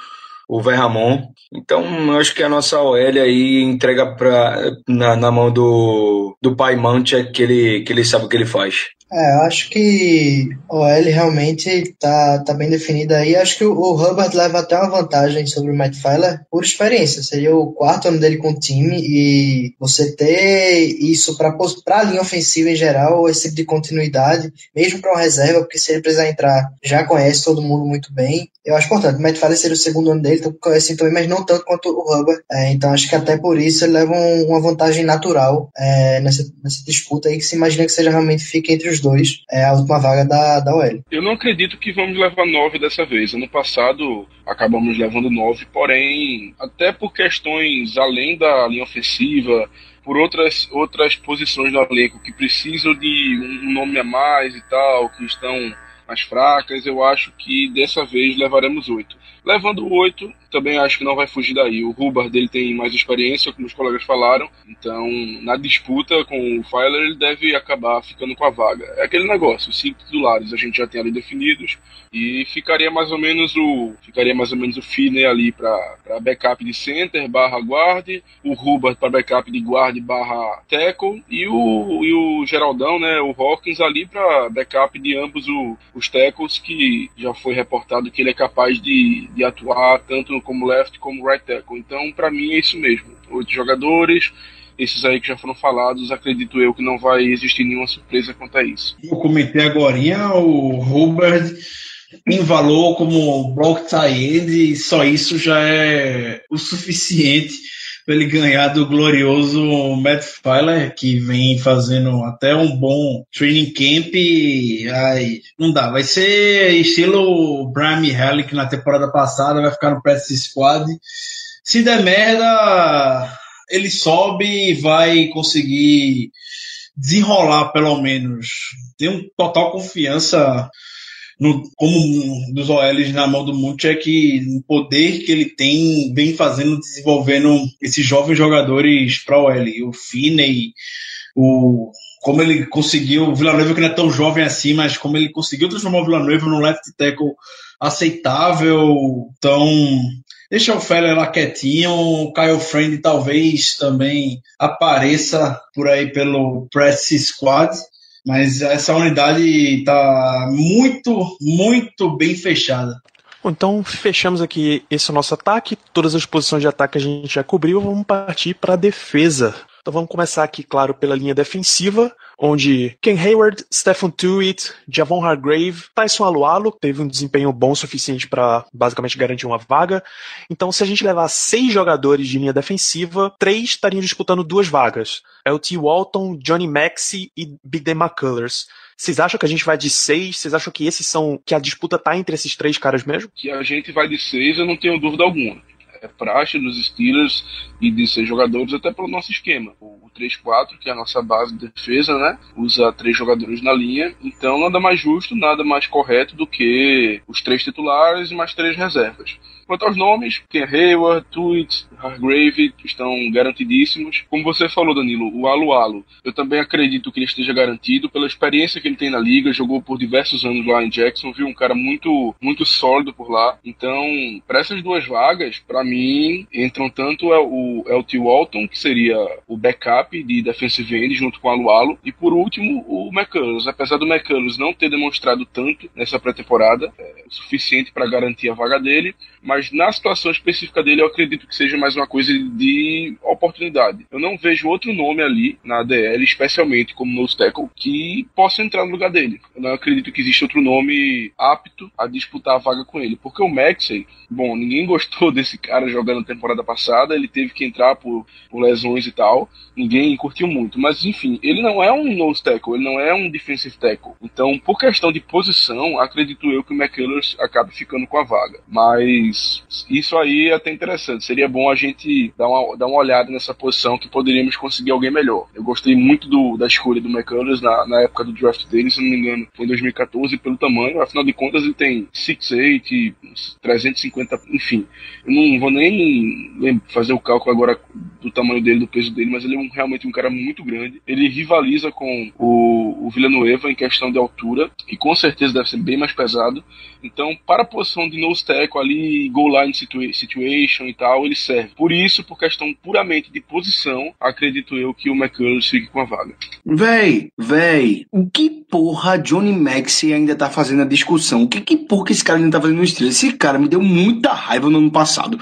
o Verramon. Então, eu acho que a nossa OL aí entrega pra, na, na mão do, do pai Mancha que ele, que ele sabe o que ele faz. É, eu acho que o OL realmente tá, tá bem definida aí. Acho que o, Hubbard leva até uma vantagem sobre o Matt Filer por experiência. Seria o quarto ano dele com o time e você ter isso para a linha ofensiva em geral, esse tipo de continuidade, mesmo para uma reserva, porque se ele precisar entrar, já conhece todo mundo muito bem. Eu acho importante. O Matt Filer seria o segundo ano dele, então conhece também, mas não tanto quanto o Hubbard. É, então acho que até por isso ele leva um, uma vantagem natural é, nessa, nessa disputa aí que se imagina que seja realmente fique entre os dois é a última vaga da, da OL. Eu não acredito que vamos levar nove dessa vez. Ano passado acabamos levando nove, porém, até por questões além da linha ofensiva, por outras, outras posições do elenco que precisam de um nome a mais e tal, que estão mais fracas, eu acho que dessa vez levaremos oito. Levando oito, também acho que não vai fugir daí. O Hubbard dele tem mais experiência, como os colegas falaram, então na disputa com o Filer ele deve acabar ficando com a vaga. É aquele negócio, os cinco titulares a gente já tem ali definidos e ficaria mais ou menos o ficaria mais ou menos o Finney ali para backup de center barra guard, o Hubbard para backup de guard barra tackle e o, e o Geraldão, né, o Hawkins ali para backup de ambos o, os tackles que já foi reportado que ele é capaz de, de atuar tanto como left como right tackle. Então, para mim é isso mesmo. Oito jogadores, esses aí que já foram falados, acredito eu que não vai existir nenhuma surpresa quanto a isso. Eu comentei agora, o Robert em valor como block tie e só isso já é o suficiente ele ganhar do glorioso Matt Filer, que vem fazendo até um bom training camp. Ai, não dá, vai ser estilo Bram Halleck na temporada passada, vai ficar no practice squad. Se der merda, ele sobe e vai conseguir desenrolar pelo menos. Tenho total confiança no, como um dos OLs na mão do Munch é que o poder que ele tem vem fazendo, desenvolvendo esses jovens jogadores para o OL. O Finney, o como ele conseguiu, o Villanueva que não é tão jovem assim, mas como ele conseguiu transformar o Villanueva num left tackle aceitável, então deixa o Feller lá quietinho, o Kyle Friend talvez também apareça por aí pelo press squad, mas essa unidade está muito, muito bem fechada. Então, fechamos aqui esse nosso ataque. Todas as posições de ataque a gente já cobriu. Vamos partir para a defesa. Então vamos começar aqui, claro, pela linha defensiva, onde Ken Hayward, Stephen Tuitt, Javon Hargrave, Tyson Alualo teve um desempenho bom o suficiente para basicamente garantir uma vaga. Então, se a gente levar seis jogadores de linha defensiva, três estariam disputando duas vagas. É o T. Walton, Johnny Maxey e Big Dan McCullers. Vocês acham que a gente vai de seis? Vocês acham que esses são que a disputa tá entre esses três caras mesmo? Que a gente vai de seis, eu não tenho dúvida alguma praxe dos Steelers e de seis jogadores, até pelo nosso esquema. O 3-4, que é a nossa base de defesa, né? Usa três jogadores na linha. Então nada mais justo, nada mais correto do que os três titulares e mais três reservas. Quanto aos nomes, Ken Hayward, Tweet, Hargrave estão garantidíssimos. Como você falou, Danilo, o Alu Alu, eu também acredito que ele esteja garantido pela experiência que ele tem na liga, jogou por diversos anos lá em Jackson, viu um cara muito muito sólido por lá. Então, para essas duas vagas, para mim, entram tanto o LT Walton, que seria o backup de defensive end junto com o Alu Alu, e por último, o McCullers. Apesar do McCullers não ter demonstrado tanto nessa pré-temporada, é o suficiente para garantir a vaga dele, mas na situação específica dele eu acredito que seja mais uma coisa de oportunidade. Eu não vejo outro nome ali na DL, especialmente como nose tackle, que possa entrar no lugar dele. Eu não acredito que exista outro nome apto a disputar a vaga com ele, porque o Maxey, bom, ninguém [laughs] gostou desse cara jogando na temporada passada, ele teve que entrar por, por lesões e tal, ninguém curtiu muito, mas enfim, ele não é um nose tackle, ele não é um defensive tackle. Então, por questão de posição, acredito eu que o McCullers acabe ficando com a vaga. Mas isso aí é até interessante. Seria bom a gente dar uma, dar uma olhada nessa posição que poderíamos conseguir alguém melhor. Eu gostei muito do, da escolha do McCullers na, na época do draft dele, se não me engano, foi em 2014, pelo tamanho. Afinal de contas, ele tem 6'8, 350, enfim. Eu não vou nem fazer o cálculo agora do tamanho dele, do peso dele, mas ele é um, realmente um cara muito grande. Ele rivaliza com o, o Villanueva em questão de altura, e com certeza deve ser bem mais pesado. Então, para a posição de nose tackle ali, goal line situa situation e tal, ele serve. Por isso, por questão puramente de posição, acredito eu que o McCullers fique com a vaga. Véi, véi, o que porra Johnny Maxey ainda tá fazendo a discussão? O que, que porra que esse cara ainda tá fazendo no estilo? Esse cara me deu muita raiva no ano passado.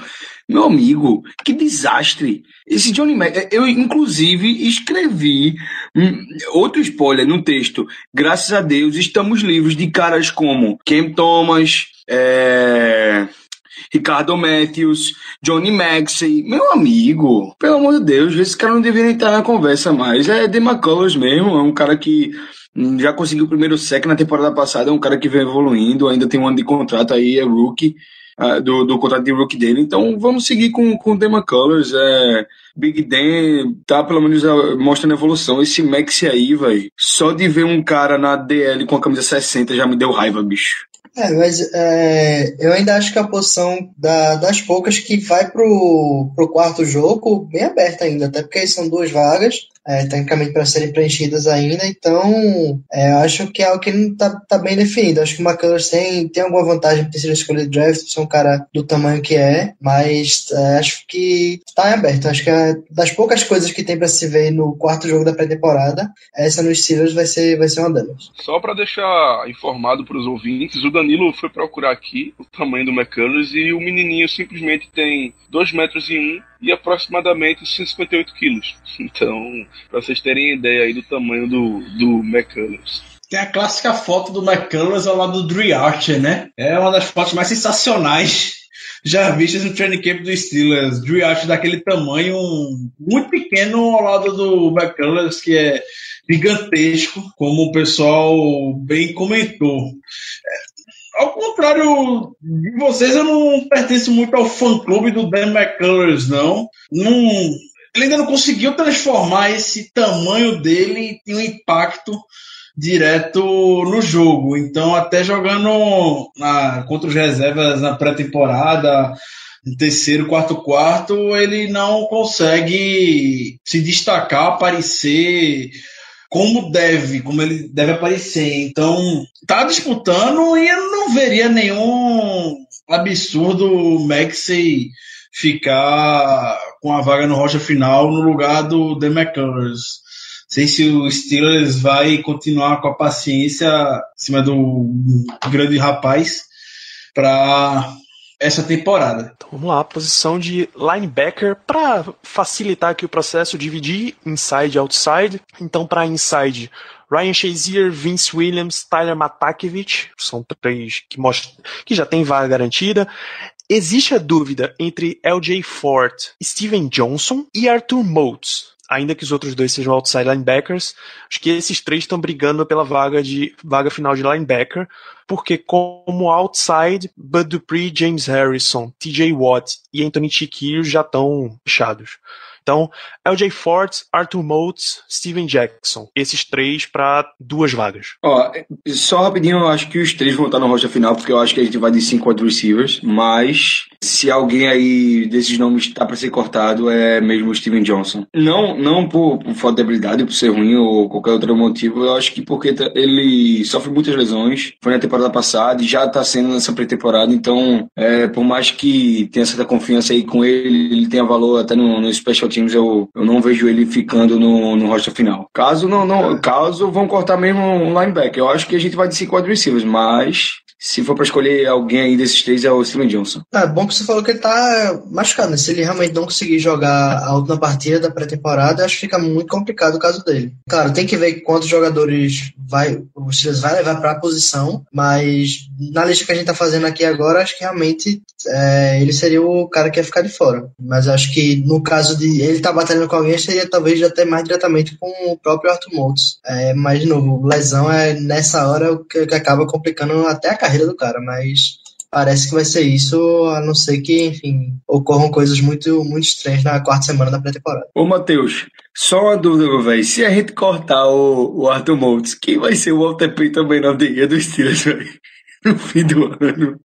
Meu amigo, que desastre. Esse Johnny Mac, eu inclusive escrevi hum, outro spoiler no texto. Graças a Deus estamos livres de caras como Cam Thomas, é... Ricardo Matthews, Johnny Maxey. Meu amigo, pelo amor de Deus, esse cara não deveria estar na conversa mais. É The McCullers mesmo, é um cara que hum, já conseguiu o primeiro sec na temporada passada, é um cara que vem evoluindo, ainda tem um ano de contrato aí, é rookie uh, do, do contrato de rookie dele. Então vamos seguir com, com o. É, Big Dan tá pelo menos uh, mostrando evolução. Esse Max aí, velho, só de ver um cara na DL com a camisa 60 já me deu raiva, bicho. É, mas é, eu ainda acho que a posição da, das poucas que vai pro, pro quarto jogo bem aberta ainda, até porque são duas vagas é, tecnicamente para serem preenchidas ainda, então é, acho que é algo que não está tá bem definido. Acho que o McCullers tem, tem alguma vantagem por ter sido escolhido draft, por ser um cara do tamanho que é, mas é, acho que está em aberto. Acho que é das poucas coisas que tem para se ver no quarto jogo da pré-temporada, essa nos Steelers vai ser, vai ser uma delas. Só para deixar informado para os ouvintes, o Danilo foi procurar aqui o tamanho do McCullers e o menininho simplesmente tem 2 metros e 1 um e aproximadamente 158 quilos. [laughs] Então, para vocês terem ideia aí do tamanho do, do McCullers. Tem a clássica foto do McCullers ao lado do Dre Archer, né? É uma das fotos mais sensacionais [laughs] já vistas no training camp do Steelers. Dre Archer daquele tamanho muito pequeno ao lado do McCullers, que é gigantesco, como o pessoal bem comentou. Ao contrário de vocês, eu não pertenço muito ao fã-clube do Dan McCullers, não. não. Ele ainda não conseguiu transformar esse tamanho dele em um impacto direto no jogo. Então, até jogando na, contra os reservas na pré-temporada, no terceiro, quarto, quarto, ele não consegue se destacar, aparecer como deve, como ele deve aparecer. Então, tá disputando e eu não veria nenhum absurdo Maxey ficar com a vaga no rocha final no lugar do The McCullers. Sei se o Steelers vai continuar com a paciência em cima do grande rapaz para essa temporada. Então vamos lá, posição de linebacker para facilitar aqui o processo, dividir inside e outside. Então para inside, Ryan Shazier, Vince Williams, Tyler Matakevich, são três que mostram que já tem vaga garantida. Existe a dúvida entre LJ Ford, Steven Johnson e Arthur Motes ainda que os outros dois sejam outside linebackers, acho que esses três estão brigando pela vaga de vaga final de linebacker, porque como outside, Bud Dupree, James Harrison, TJ Watt e Anthony Chiquillo já estão fechados. Então, LJ Ford, Arthur Motes, Steven Jackson. Esses três para duas vagas. Ó, só rapidinho, eu acho que os três vão estar no rocha final, porque eu acho que a gente vai de cinco wide receivers, mas se alguém aí desses nomes está para ser cortado, é mesmo o Steven Johnson. Não, não por, por falta de habilidade, por ser ruim ou qualquer outro motivo, eu acho que porque tá, ele sofre muitas lesões, foi na temporada passada e já está sendo nessa pré-temporada, então, é, por mais que tenha certa confiança aí com ele, ele tenha valor até no, no special teams, eu, eu não vejo ele ficando no, no roster final. Caso não, não caso vão cortar mesmo um linebacker, eu acho que a gente vai de cinco wide receivers, mas se for para escolher alguém aí desses três, é o Steven Johnson. É bom que você falou que ele tá machucado, né? Se ele realmente não conseguir jogar a última partida da pré-temporada, acho que fica muito complicado o caso dele. Claro, tem que ver quantos jogadores vai, o Steelers vai levar para a posição, mas na lista que a gente tá fazendo aqui agora, acho que realmente é, ele seria o cara que ia ficar de fora. Mas acho que no caso de ele tá batalhando com alguém, seria talvez até mais diretamente com o próprio Arthur Moultz. É, mas, de novo, lesão é nessa hora o que, que acaba complicando até a carreira do cara, mas parece que vai ser isso, a não ser que, enfim, ocorram coisas muito, muito estranhas na quarta semana da pré-temporada. Ô, Matheus, só uma dúvida, velho. Se a gente cortar o, o Arthur Moultz, quem vai ser o Walter Payton também na dia do Steelers, velho? No fim do ano.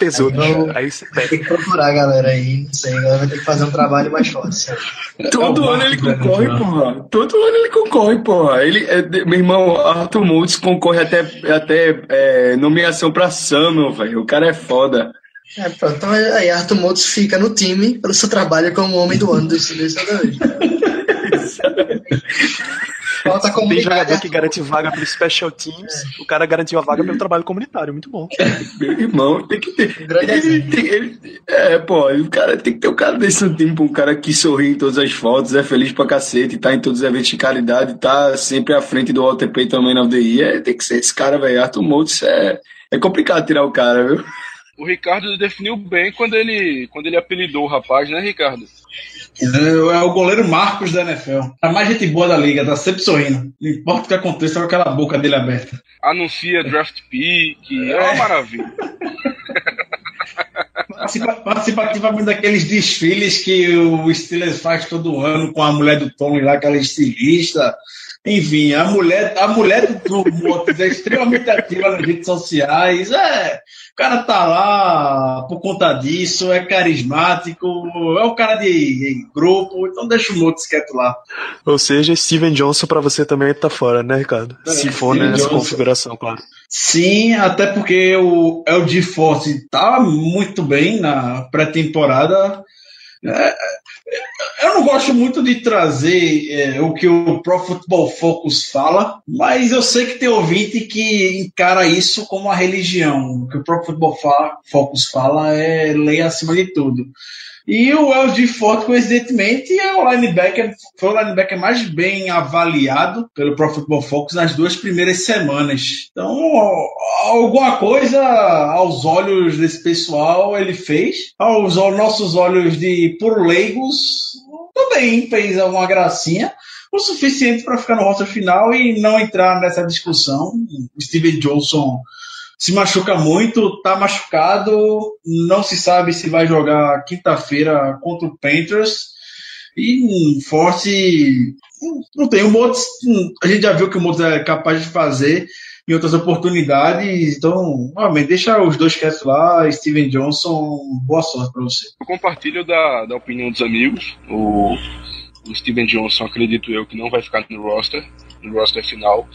Tesouro. Então, Aí você Tem pega. que procurar, galera, aí. Não sei, a galera vai ter que fazer um trabalho mais forte. sabe? Todo É ano ele concorre, porra. Todo ano ele concorre, porra. Ele, é, meu irmão, Arthur Moultz concorre até, até é, nomeação pra Samuel, velho. O cara é foda. É, pronto. Então aí, Arthur Motos fica no time pelo seu trabalho como homem do ano do Steelers toda vez. Falta Tem jogador que garante vaga para Special Teams, o cara garantiu a vaga pelo trabalho comunitário, muito bom. Meu irmão, tem que ter. Um Ele, tem- ele- é, pô, o cara tem que ter um cara desse no time, um cara que sorri em todas as fotos, é feliz pra cacete, tá em todos os eventos de caridade, tá sempre à frente do Man of the Year. É, tem que ser esse cara, velho. Arthur Moultz é, é complicado tirar o cara, viu? O Ricardo definiu bem quando ele, quando ele apelidou o rapaz, né, Ricardo? É o goleiro Marcos da NFL. A mais gente boa da liga, tá sempre sorrindo. Não importa o que aconteça com aquela boca dele aberta. Anuncia draft pick, é uma maravilha. [laughs] Participa, participa ativamente daqueles desfiles que o Steelers faz todo ano com a mulher do Tony lá, aquela estilista. Enfim, a mulher, a mulher do Motos é extremamente ativa nas redes sociais. É, o cara tá lá por conta disso, é carismático, é um cara de, de grupo, então deixa o Motos quieto lá. Ou seja, Steven Johnson para você também tá fora, né, Ricardo? É, Se for Steven nessa Johnson. configuração, claro. Sim, até porque o LG Force tá muito bem na pré-temporada. É, eu não gosto muito de trazer é, o que o Pro Football Focus fala, mas eu sei que tem ouvinte que encara isso como uma religião. O que o Pro Football Focus fala é lei acima de tudo. E o LG Ford, coincidentemente, é o linebacker, foi o linebacker mais bem avaliado pelo Pro Football Focus nas duas primeiras semanas. Então, alguma coisa aos olhos desse pessoal ele fez, aos nossos olhos de puro leigos, também fez alguma gracinha o suficiente para ficar no roster final e não entrar nessa discussão. Steven Johnson se machuca muito, tá machucado, não se sabe se vai jogar quinta-feira contra o Panthers. E um forte. Não tem. O Motos, a gente já viu que o Motos é capaz de fazer em outras oportunidades. Então, realmente, deixa os dois quietos lá. Steven Johnson, boa sorte para você. Eu compartilho da, da opinião dos amigos. O, o Steven Johnson, acredito eu, que não vai ficar no roster, no roster final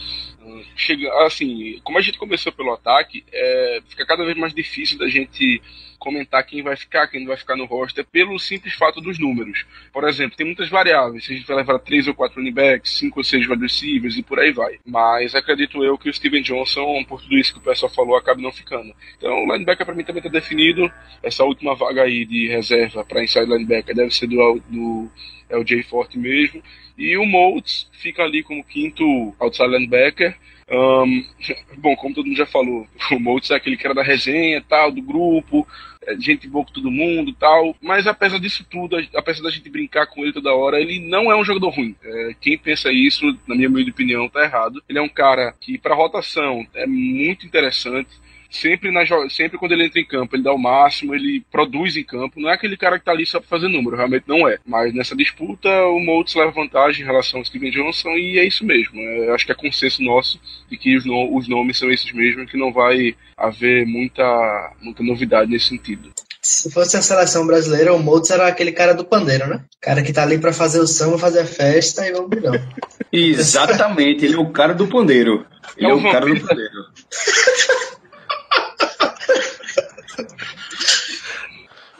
chega, assim, como a gente começou pelo ataque, é, fica cada vez mais difícil da gente comentar quem vai ficar, quem não vai ficar no roster, pelo simples fato dos números. Por exemplo, tem muitas variáveis. Se a gente vai levar três ou quatro running backs, cinco ou seis wide receivers e por aí vai. Mas acredito eu que o Steven Johnson, por tudo isso que o pessoal falou, acabe não ficando. Então, o linebacker para mim também está definido. Essa última vaga aí de reserva para inside linebacker deve ser do, do LJ Forte mesmo. E o Moulds fica ali como quinto outside linebacker. Um, [laughs] bom, como todo mundo já falou, [laughs] o Moulds é aquele que era da resenha, tal, do grupo, é, gente boa com todo mundo tal. Mas apesar disso tudo, apesar da gente brincar com ele toda hora, ele não é um jogador ruim. É, quem pensa isso, na minha humilde opinião, tá errado. Ele é um cara que, para rotação, é muito interessante sempre, na, sempre quando ele entra em campo, ele dá o máximo, ele produz em campo. Não é aquele cara que tá ali só pra fazer número, realmente não é. Mas nessa disputa, o Moultz leva vantagem em relação ao Steven Johnson e é isso mesmo. É, acho que é consenso nosso de que os, no, os nomes são esses mesmos, que não vai haver muita, muita novidade nesse sentido. Se fosse a seleção brasileira, o Moultz era aquele cara do pandeiro, né? Cara que tá ali para fazer o samba, fazer a festa e vamos brilhar. Exatamente, ele é o cara do pandeiro. Ele é, é o cara do pandeiro. [laughs]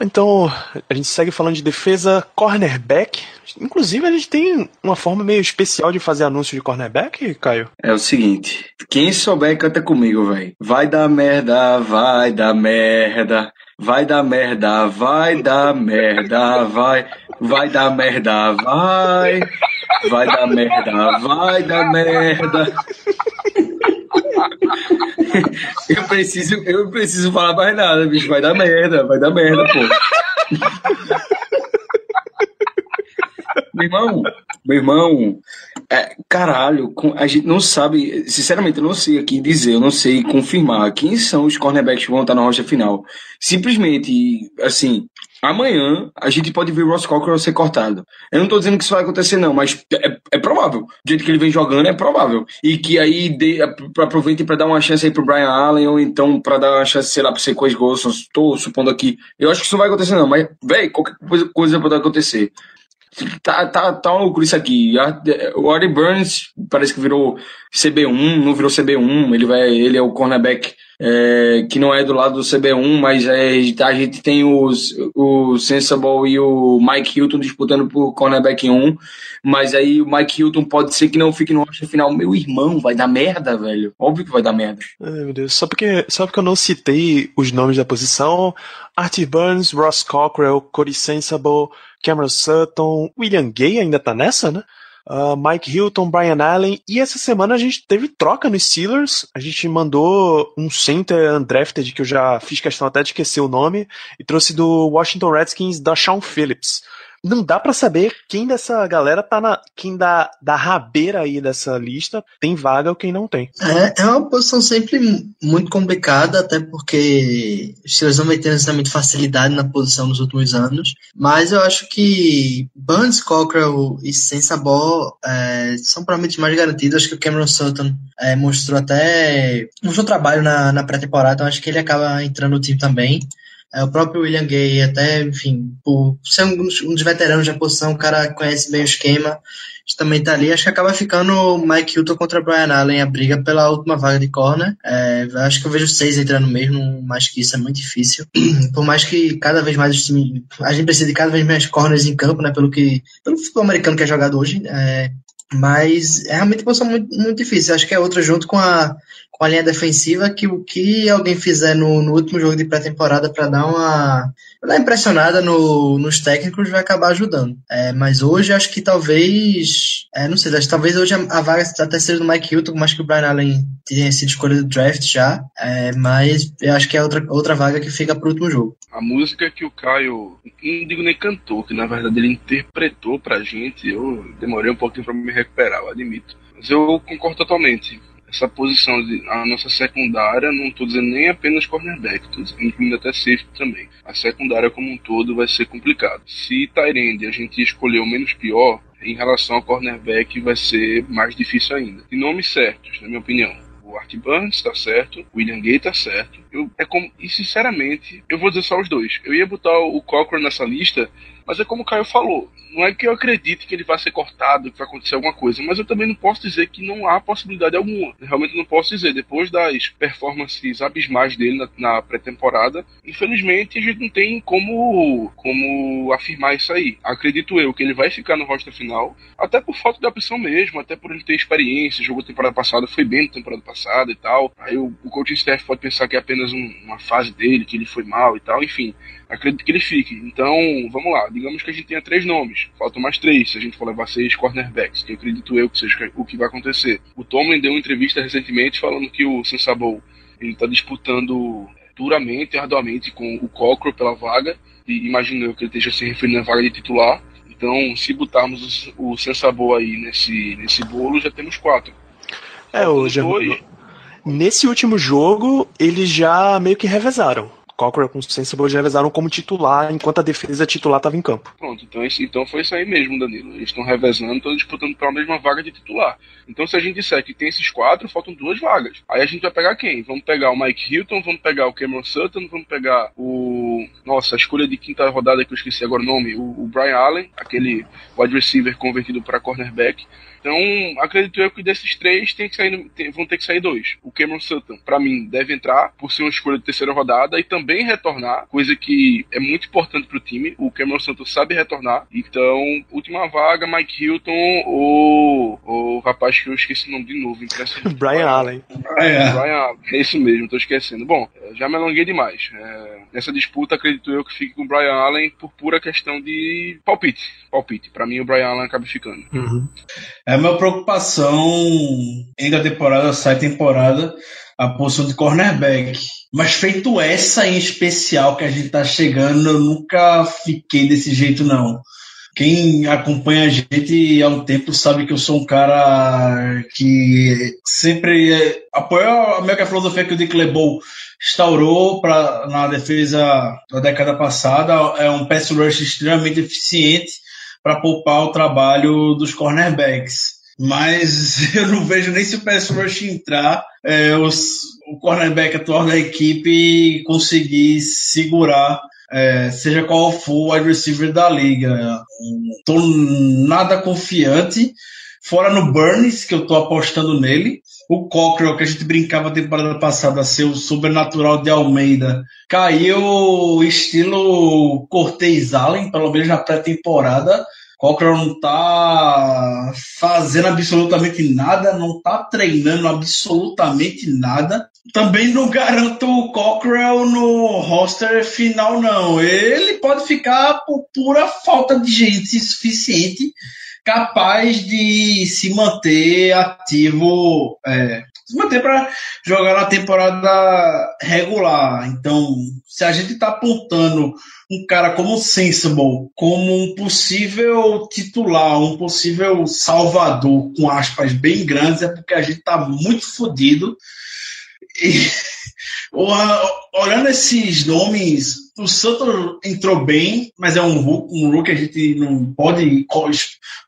Então, a gente segue falando de defesa cornerback. Inclusive, a gente tem uma forma meio especial de fazer anúncio de cornerback, Caio? É o seguinte: quem souber, canta comigo, velho. Vai dar merda, vai dar merda. Vai dar merda, vai dar merda, vai. Vai dar merda, vai. Vai dar merda, vai dar merda. Eu, preciso, eu preciso falar mais nada, bicho. Vai dar merda, vai dar merda, pô. meu irmão, meu irmão, é, caralho, a gente não sabe, sinceramente, eu não sei aqui dizer, eu não sei confirmar quem são os cornerbacks que vão estar na rocha final. Simplesmente, assim, amanhã a gente pode ver o Ross Cockrell ser cortado. Eu não tô dizendo que isso vai acontecer, não, mas é, é provável. Do jeito que ele vem jogando, é provável. E que aí dê, aproveite para dar uma chance aí pro Brian Allen, ou então para dar uma chance, sei lá, pro Sequoia Golson. Tô supondo aqui. Eu acho que isso não vai acontecer, não, mas, velho, qualquer coisa, coisa pode acontecer. Tá, tá, tá uma loucura isso aqui. O Artie Burns parece que virou CB1, não virou CB1. Ele, vai, ele é o cornerback é, que não é do lado do CB1, mas é, a gente tem os, o Sensible e o Mike Hilton disputando por cornerback 1. Mas aí o Mike Hilton pode ser que não fique no roster final. Meu irmão, vai dar merda, velho. Óbvio que vai dar merda. Ai, meu Deus. Só porque, só porque eu não citei os nomes da posição. Artie Burns, Ross Cockrell, Cody Sensible, Cameron Sutton, William Gay ainda tá nessa, né? Uh, Mike Hilton, Brian Allen. E essa semana a gente teve troca nos Steelers. A gente mandou um center undrafted, que eu já fiz questão até de esquecer o nome, e trouxe do Washington Redskins da Sean Phillips não dá para saber quem dessa galera tá na. Quem da, da rabeira aí dessa lista tem vaga ou quem não tem. É, é uma posição sempre muito complicada, até porque os Steelers não vem tendo necessariamente facilidade na posição nos últimos anos. Mas eu acho que Burns, Cockrell e Sensabó é, são provavelmente mais garantidos. Acho que o Cameron Sutton é, mostrou até. mostrou trabalho na, na pré-temporada, então acho que ele acaba entrando no time também. É, o próprio William Gay, até, enfim, por ser um dos, um dos veteranos da posição, o cara conhece bem o esquema, também tá ali. Acho que acaba ficando Mike Hilton contra Brian Allen a briga pela última vaga de corner. É, acho que eu vejo seis entrando mesmo, mais que isso é muito difícil. [clears throat] Por mais que cada vez mais os times. A gente precisa de cada vez mais corners em campo, né? Pelo que. Pelo futebol americano que é jogado hoje. É, mas é realmente uma posição muito, muito difícil. Acho que é outra junto com a, com a linha defensiva que o que alguém fizer no, no último jogo de pré-temporada para dar uma, impressionada no, nos técnicos vai acabar ajudando. É, mas hoje acho que talvez. É, não sei, acho que talvez hoje a, a vaga até seja do Mike Hilton, mais que o Brian Allen tenha sido escolhido do draft já. É, mas eu acho que é outra, outra vaga que fica pro último jogo. A música que o Caio, não digo nem cantou, que na verdade ele interpretou pra gente, eu demorei um pouquinho pra me recuperar, eu admito. Mas eu concordo totalmente essa posição, de, a nossa secundária, não estou dizendo nem apenas cornerback, estou incluindo até safety também. A secundária como um todo vai ser complicado. Se Tyrande a gente escolher o menos pior, em relação ao cornerback vai ser mais difícil ainda. E nomes certos, na minha opinião. O Art Burns está certo, o William Gay está certo. Eu, é como, e sinceramente, eu vou dizer só os dois. Eu ia botar o Cochran nessa lista mas é como o Caio falou, não é que eu acredite que ele vai ser cortado, que vai acontecer alguma coisa, mas eu também não posso dizer que não há possibilidade alguma. Realmente não posso dizer. Depois das performances abismais dele na, na pré-temporada, infelizmente a gente não tem como, como afirmar isso aí. Acredito eu que ele vai ficar no roster final, até por falta de opção mesmo, até por ele ter experiência, jogou temporada passada, foi bem na temporada passada e tal. Aí o, o coaching staff pode pensar que é apenas um, uma fase dele, que ele foi mal e tal, enfim acredito que ele fique. Então, vamos lá. Digamos que a gente tenha três nomes. Faltam mais três, se a gente for levar seis cornerbacks, que acredito eu que seja o que vai acontecer. O Tomlin deu uma entrevista recentemente falando que o Sensabou ele está disputando duramente, arduamente com o Cochrane pela vaga. E imagino eu que ele esteja se referindo à vaga de titular. Então, se botarmos o Sensabou aí nesse, nesse bolo, já temos quatro. É, hoje. Nesse último jogo, eles já meio que revezaram. Cochrane com Sensible já revezaram como titular, enquanto a defesa titular estava em campo. Pronto, então, então foi isso aí mesmo, Danilo. Eles estão revezando, estão disputando pela mesma vaga de titular. Então, se a gente disser que tem esses quatro, faltam duas vagas. Aí a gente vai pegar quem? Vamos pegar o Mike Hilton, vamos pegar o Cameron Sutton, vamos pegar o. Nossa, a escolha de quinta rodada que eu esqueci agora o nome, o, o Brian Allen, aquele wide receiver convertido para cornerback. Então, acredito eu que desses três tem que sair, tem, vão ter que sair dois. O Cameron Sutton, para mim, deve entrar por ser uma escolha de terceira rodada e também retornar, coisa que é muito importante pro time. O Cameron Sutton sabe retornar. Então, última vaga, Mike Hilton ou o rapaz que eu esqueci o nome de novo. Brian, [laughs] Brian Allen. Brian. Brian Allen. É isso mesmo, tô esquecendo. Bom, já me alonguei demais. É, nessa disputa, acredito eu que fique com o Brian Allen por pura questão de palpite. Palpite. Para mim, o Brian Allen acaba ficando. Uhum. É a minha preocupação ainda temporada sai temporada a posição de cornerback. Mas feito essa em especial que a gente tá chegando, eu nunca fiquei desse jeito não. Quem acompanha a gente há um tempo sabe que eu sou um cara que sempre apoia a minha filosofia que o Dick LeBeau instaurou pra, na defesa da década passada. É um pass rush extremamente eficiente para poupar o trabalho dos cornerbacks. Mas [laughs] eu não vejo nem se o pass rush entrar, é, os, o cornerback atual da equipe conseguir segurar é, seja qual for o wide receiver da liga. Estou nada confiante. Fora no Burns, que eu estou apostando nele. O Cockrell, que a gente brincava temporada passada ser o sobrenatural de Almeida, caiu estilo Cortez Allen, pelo menos na pré-temporada. Cockrell não tá fazendo absolutamente nada, não tá treinando absolutamente nada. Também não garanto o Cockrell no roster final, não. Ele pode ficar por pura falta de gente suficiente capaz de se manter ativo, é, se manter para jogar na temporada regular. Então, se a gente está apontando um cara como o Sensible como um possível titular, um possível salvador, com aspas bem grandes, é porque a gente está muito fodido. E, olhando esses nomes, o Santos entrou bem, mas é um Hulk, um Hulk que a gente não pode co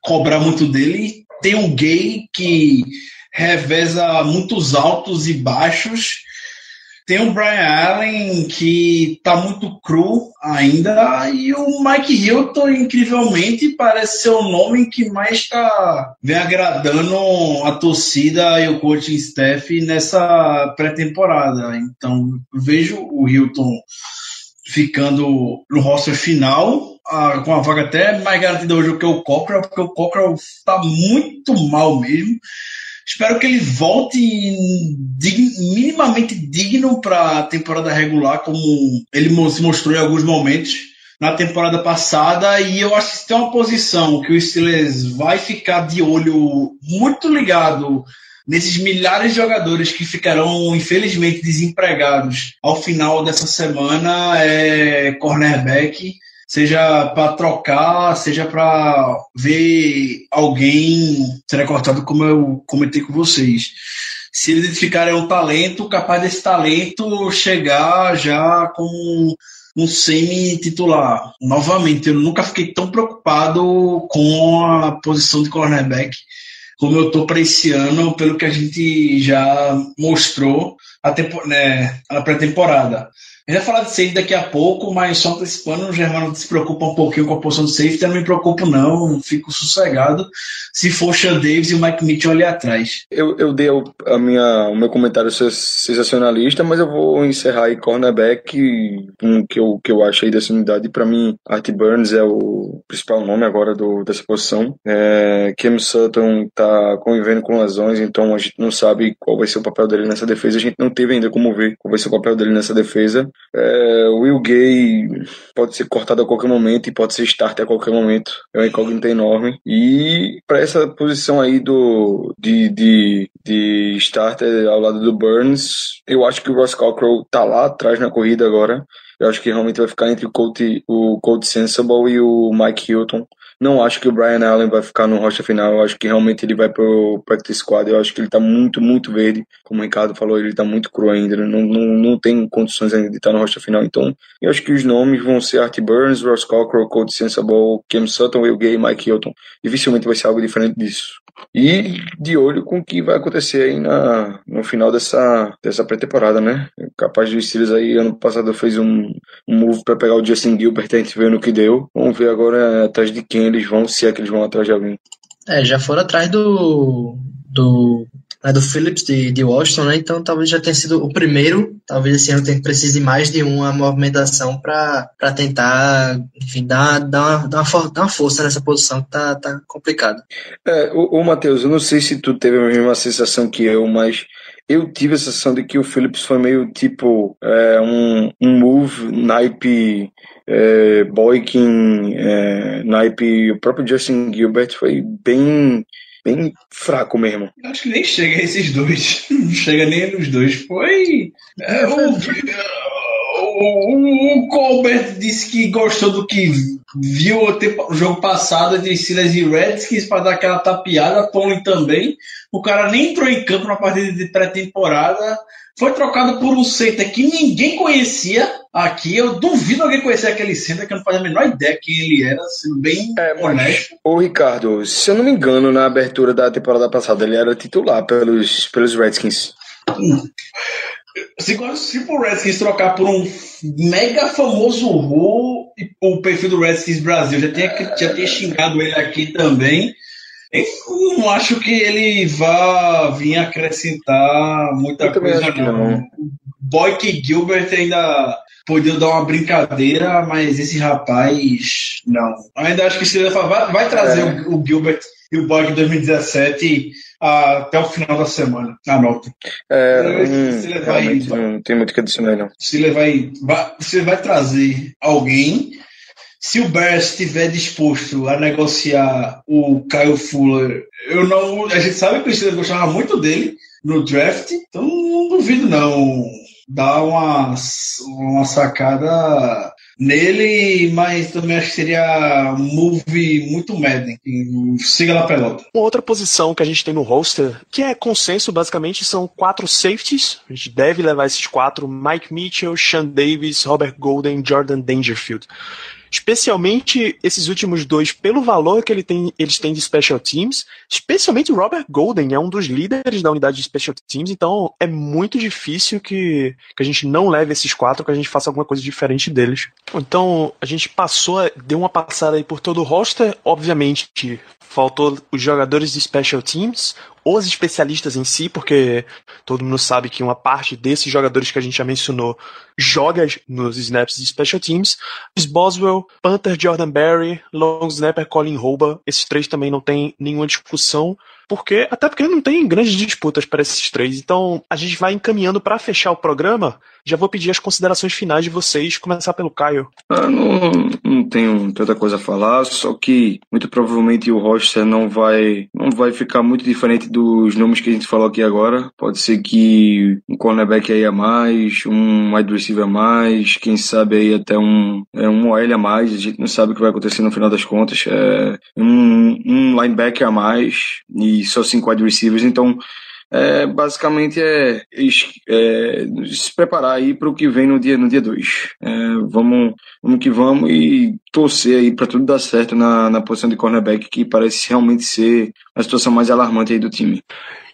cobrar muito dele. Tem um gay que reveza muitos altos e baixos tem o Brian Allen, que tá muito cru ainda, e o Mike Hilton, incrivelmente, parece ser o nome que mais tá vem agradando a torcida e o coaching staff nessa pré-temporada. Então, vejo o Hilton ficando no roster final, com a vaga até mais garantida hoje do que o Cockrell, porque o Cockrell está muito mal mesmo. Espero que ele volte dig- minimamente digno para a temporada regular, como ele se mostrou em alguns momentos na temporada passada. E eu acho que tem uma posição que o Steelers vai ficar de olho muito ligado nesses milhares de jogadores que ficarão, infelizmente, desempregados ao final dessa semana, é cornerback seja para trocar, seja para ver alguém ser cortado, como eu comentei com vocês. Se eles identificarem um talento, capaz desse talento chegar já com um semi-titular. Novamente, eu nunca fiquei tão preocupado com a posição de cornerback como eu tô para esse ano, pelo que a gente já mostrou a tempo, né, na pré-temporada. A gente vai falar de safety daqui a pouco, mas só antecipando, o Germano se preocupa um pouquinho com a posição de safety, eu não me preocupo não, fico sossegado se for Sean Davis e o Mike Mitchell ali atrás. Eu, eu dei a minha, o meu comentário sen- sensacionalista, mas eu vou encerrar aí cornerback o que eu, que eu achei dessa unidade. Para mim, Art Burns é o principal nome agora do, dessa posição. É, Cam Sutton tá convivendo com lesões, então a gente não sabe qual vai ser o papel dele nessa defesa. A gente não teve ainda como ver qual vai ser o papel dele nessa defesa. É, Will Gay pode ser cortado a qualquer momento e pode ser starter a qualquer momento. É uma incógnita enorme. E para essa posição aí do de, de, de starter ao lado do Burns, eu acho que o Ross Cockrell tá lá atrás na corrida agora. Eu acho que realmente vai ficar entre o Colt, o Colt Sensible e o Mike Hilton. Não acho que o Brian Allen vai ficar no rocha final. Eu acho que realmente ele vai pro practice squad. Eu acho que ele tá muito, muito verde. Como o Ricardo falou, ele tá muito cru ainda. Não, não, não tem condições ainda de estar no rocha final. Então, eu acho que os nomes vão ser Art Burns, Ross Cockrell, Colt Sensible, Cam Sutton, Will Gay, Mike Hilton. Dificilmente vai ser algo diferente disso. E de olho com o que vai acontecer aí na, no final dessa, dessa pré-temporada, né? Capaz de Steelers aí, ano passado fez um, um move para pegar o Justin Gilbert, a gente viu no que deu. Vamos ver agora atrás de quem eles vão, se é que eles vão atrás de alguém. É, já foram atrás do. do. né, do Phillips de, de Washington, né? Então talvez já tenha sido o primeiro. Talvez esse ano tenha precise de mais de uma movimentação para tentar, enfim, dar, dar, uma, dar, uma, dar uma força nessa posição que tá, tá complicado. É, o, o Matheus, eu não sei se tu teve a mesma sensação que eu, mas eu tive a sensação de que o Phillips foi meio tipo é, um, um move naipe é, Boykin, é, naipe, o próprio Justin Gilbert foi bem, bem fraco mesmo. Acho que nem chega a esses dois. [laughs] Não chega nem nos dois. Foi. é, o, o, o Colbert disse que gostou do que viu o, tempo- o jogo passado entre Steelers e Redskins para dar aquela tapeada. Tony também. O cara nem entrou em campo na partida de pré-temporada. Foi trocado por um center que ninguém conhecia aqui. Eu duvido alguém conhecer aquele center, que eu não fazia a menor ideia quem ele era, sendo bem honesto. Ô Ricardo, se eu não me engano, na abertura da temporada passada ele era titular pelos, pelos Redskins. Se, se o Redskins trocar por um mega famoso Ru, e o perfil do Redskins Brasil já tinha, já tinha xingado ele aqui também. Eu não acho que ele vá vir acrescentar muita Eu coisa, que não. não. Boyk Gilbert ainda podia dar uma brincadeira, mas esse rapaz, não. Ainda acho que se ele vai, vai trazer É. o, o Gilbert e o em 2017 ah, até o final da semana. Anota. É, Eu- hum, vai- não tem muito o que adicionar, não. se ele vai, vai- vai trazer alguém, se o Bears estiver disposto a negociar o Kyle Fuller, eu não, a gente sabe que o Steelers gostava muito dele no draft, então não duvido não dar uma, uma sacada nele, mas também acho que seria um move muito Madden. Siga na pelota. Uma outra posição que a gente tem no roster, que é consenso basicamente, são quatro safeties. A gente deve levar esses quatro: Mike Mitchell, Sean Davis, Robert Golden, Jordan Dangerfield. Especialmente esses últimos dois, pelo valor que ele tem, eles têm de special teams. Especialmente o Robert Golden é um dos líderes da unidade de special teams, então é muito difícil que, que a gente não leve esses quatro, que a gente faça alguma coisa diferente deles. Então a gente passou, deu uma passada aí por todo o roster. Obviamente faltou os jogadores de special teams, os especialistas em si, porque todo mundo sabe que uma parte desses jogadores que a gente já mencionou joga nos snaps de special teams. Boswell, Panther Jordan Berry, long snapper Colin Rouba, esses três também não tem nenhuma discussão. Porque, até porque não tem grandes disputas para esses três. Então, a gente vai encaminhando para fechar o programa. Já vou pedir as considerações finais de vocês, começar pelo Caio. Ah, não, não tenho tanta coisa a falar, só que muito provavelmente o roster não vai, não vai ficar muito diferente dos nomes que a gente falou aqui agora. Pode ser que um cornerback aí a mais, um wide receiver a mais, quem sabe aí até um, é, um OL a mais. A gente não sabe o que vai acontecer no final das contas. É, um, um linebacker a mais e só cinco wide receivers, então é, basicamente é, é, se preparar aí para o que vem no dia no dia 2. É, vamos, vamos que vamos e torcer aí para tudo dar certo na, na posição de cornerback, que parece realmente ser a situação mais alarmante aí do time.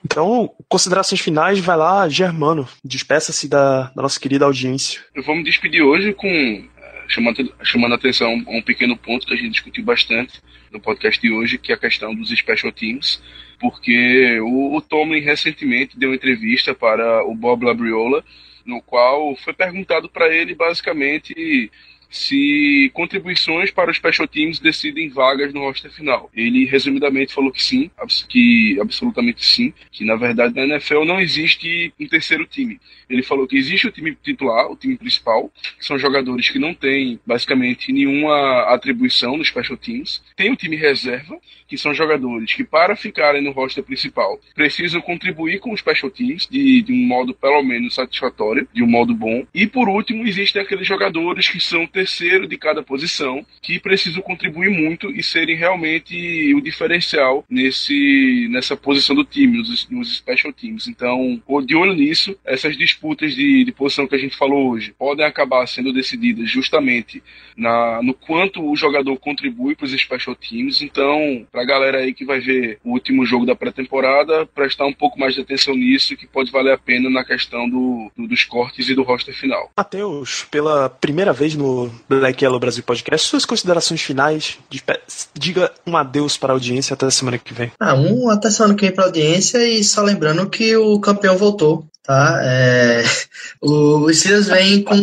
Então, considerações finais, vai lá, Germano, despeça-se da, da nossa querida audiência. Eu vou me despedir hoje com chamando, chamando atenção a um pequeno ponto que a gente discutiu bastante no podcast de hoje, que é a questão dos special teams, porque o, o Tomlin recentemente deu uma entrevista para o Bob Labriola, no qual foi perguntado para ele basicamente se contribuições para os special teams decidem vagas no roster final. Ele resumidamente falou que sim, que absolutamente sim, que na verdade na NFL não existe um terceiro time. Ele falou que existe o time titular, o time principal, que são jogadores que não têm basicamente nenhuma atribuição nos special teams. Tem o time reserva, que são jogadores que para ficarem no roster principal precisam contribuir com os special teams de, de um modo pelo menos satisfatório, de um modo bom. E por último, existem aqueles jogadores que são terceiro de cada posição, que precisam contribuir muito e serem realmente o diferencial nesse, nessa posição do time, nos, nos special teams. Então, de olho nisso, essas disputas de, de posição que a gente falou hoje podem acabar sendo decididas justamente na, no quanto o jogador contribui para os special teams. Então, para a galera aí que vai ver o último jogo da pré-temporada, prestar um pouco mais de atenção nisso, que pode valer a pena na questão do, do dos cortes e do roster final. Matheus, pela primeira vez no Black Yellow Brasil Podcast. Suas considerações finais, diga um adeus para a audiência até a semana que vem. Ah, um até semana que vem para a audiência e só lembrando que o campeão voltou tá? É, [laughs] o Steelers vem com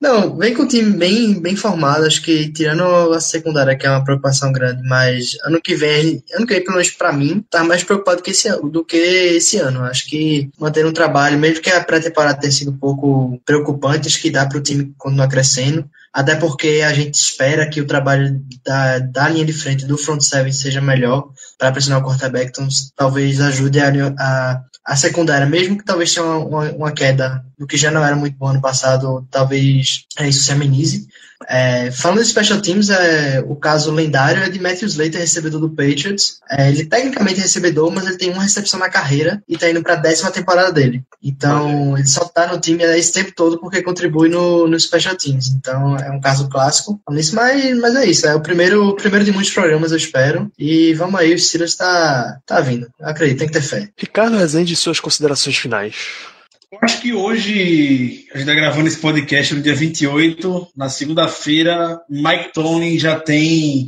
não, vem com um time bem, bem formado, acho que tirando a secundária, que é uma preocupação grande, mas ano que vem, ano que vem, pelo menos pra mim, tá mais preocupado que esse, do que esse ano. Acho que manter um trabalho, mesmo que a pré-temporada tenha sido um pouco preocupante, acho que dá para o time continuar crescendo até porque a gente espera que o trabalho da, da linha de frente do front seven seja melhor para pressionar o quarterback, então talvez ajude a, a, a secundária, mesmo que talvez tenha uma, uma, uma, queda do que já não era muito bom ano passado, talvez é, isso se amenize. É, falando de special teams, é, o caso lendário é de Matthew Slater, recebedor do Patriots. É, ele tecnicamente é recebedor, mas ele tem uma recepção na carreira e está indo para a décima temporada dele. Então, ele só está no time esse tempo todo porque contribui no, no special teams. Então, é um caso clássico. Mas, mas é isso, é o primeiro, o primeiro de muitos programas, eu espero. E vamos aí, o Steelers está tá vindo. Acredito, tem que ter fé. Ricardo Rezende, suas considerações finais. Eu acho que hoje, a gente está gravando esse podcast no dia 28, na segunda-feira, Mike Tony já tem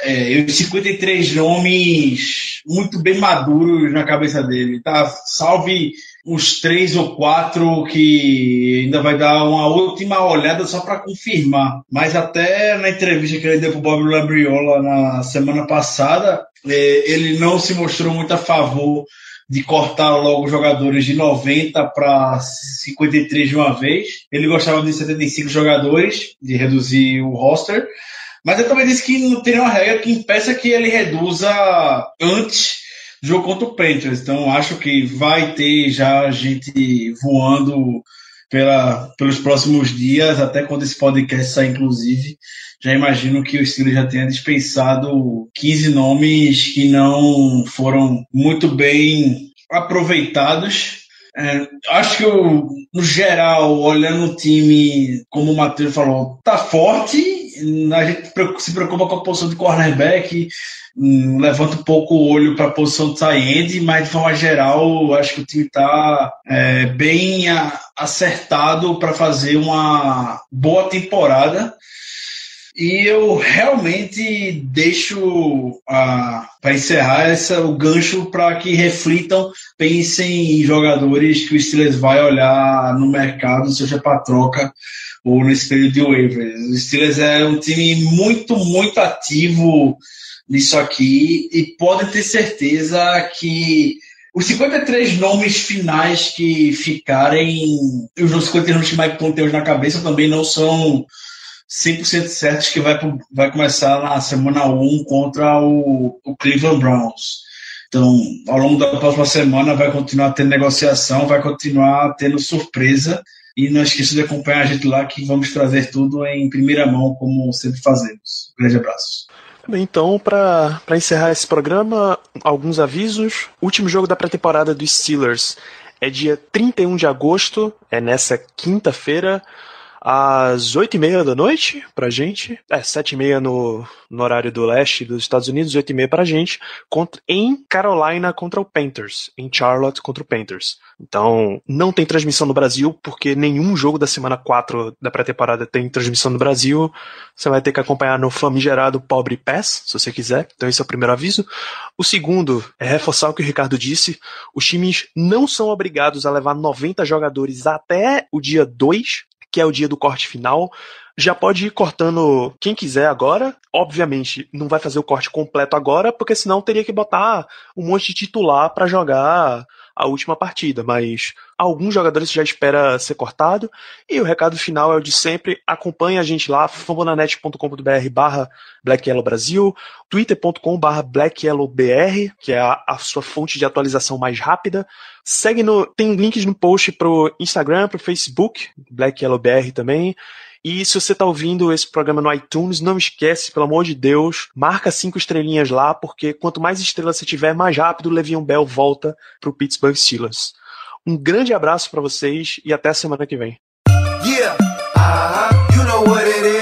é, 53 nomes muito bem maduros na cabeça dele. Tá? Salve uns três ou quatro que ainda vai dar uma última olhada só para confirmar. Mas até na entrevista que ele deu para o Bob Labriola na semana passada, é, ele não se mostrou muito a favor de cortar logo jogadores de 90 para 53 de uma vez. Ele gostava de 75 jogadores, de reduzir o roster. Mas ele também disse que não tem uma regra que impeça que ele reduza antes do jogo contra o Panthers. Então acho que vai ter já gente voando pela, pelos próximos dias, até quando esse podcast sair, inclusive. Já imagino que o Steelers já tenha dispensado 15 nomes que não foram muito bem aproveitados. É, acho que o no geral, olhando o time, como o Matheus falou, tá forte. A gente se preocupa com a posição de cornerback, hum, levanta um pouco o olho para a posição de tie mas de forma geral, acho que o time está é, bem acertado para fazer uma boa temporada. E eu realmente deixo para encerrar essa, o gancho para que reflitam, pensem em jogadores que o Steelers vai olhar no mercado, seja para troca ou nesse período de waivers. O Steelers é um time muito, muito ativo nisso aqui e podem ter certeza que os 53 nomes finais que ficarem, os 53 nomes que Mike Ponte na cabeça também não são 100% certos que vai, vai começar na semana 1 contra o, o Cleveland Browns. Então, ao longo da próxima semana vai continuar tendo negociação, vai continuar tendo surpresa. E não esqueça de acompanhar a gente lá que vamos trazer tudo em primeira mão, como sempre fazemos. Um grande abraço. Bem, então, para encerrar esse programa, alguns avisos. Último jogo da pré-temporada dos Steelers é dia 31 de agosto, é nessa quinta-feira às oito e meia da noite pra gente, é, sete e meia no, no horário do leste dos Estados Unidos, oito e meia pra gente, contra, em Carolina contra o Panthers, em Charlotte contra o Panthers. Então, não tem transmissão no Brasil, porque nenhum jogo da semana 4 da pré-temporada tem transmissão no Brasil. Você vai ter que acompanhar no famigerado Pobre Pass, se você quiser. Então, esse é o primeiro aviso. O segundo é reforçar o que o Ricardo disse. Os times não são obrigados a levar 90 jogadores até o dia 2 que é o dia do corte final. Já pode ir cortando quem quiser agora. Obviamente, não vai fazer o corte completo agora, porque senão teria que botar um monte de titular para jogar a última partida, mas alguns jogadores já espera ser cortado. E o recado final é o de sempre: acompanhe a gente lá, fambonanet.com.br barra Brasil, twitter.com barra Black Yellow BR, que é a, a, sua fonte de atualização mais rápida. Segue no. Tem links no post pro Instagram, pro Facebook, Black Yellow BR também. E se você está ouvindo esse programa no iTunes, não esquece, pelo amor de Deus, marca cinco estrelinhas lá, porque quanto mais estrelas você tiver, mais rápido o Le'Veon Bell volta para o Pittsburgh Steelers. Um grande abraço para vocês e até semana que vem. Yeah, uh -huh. you know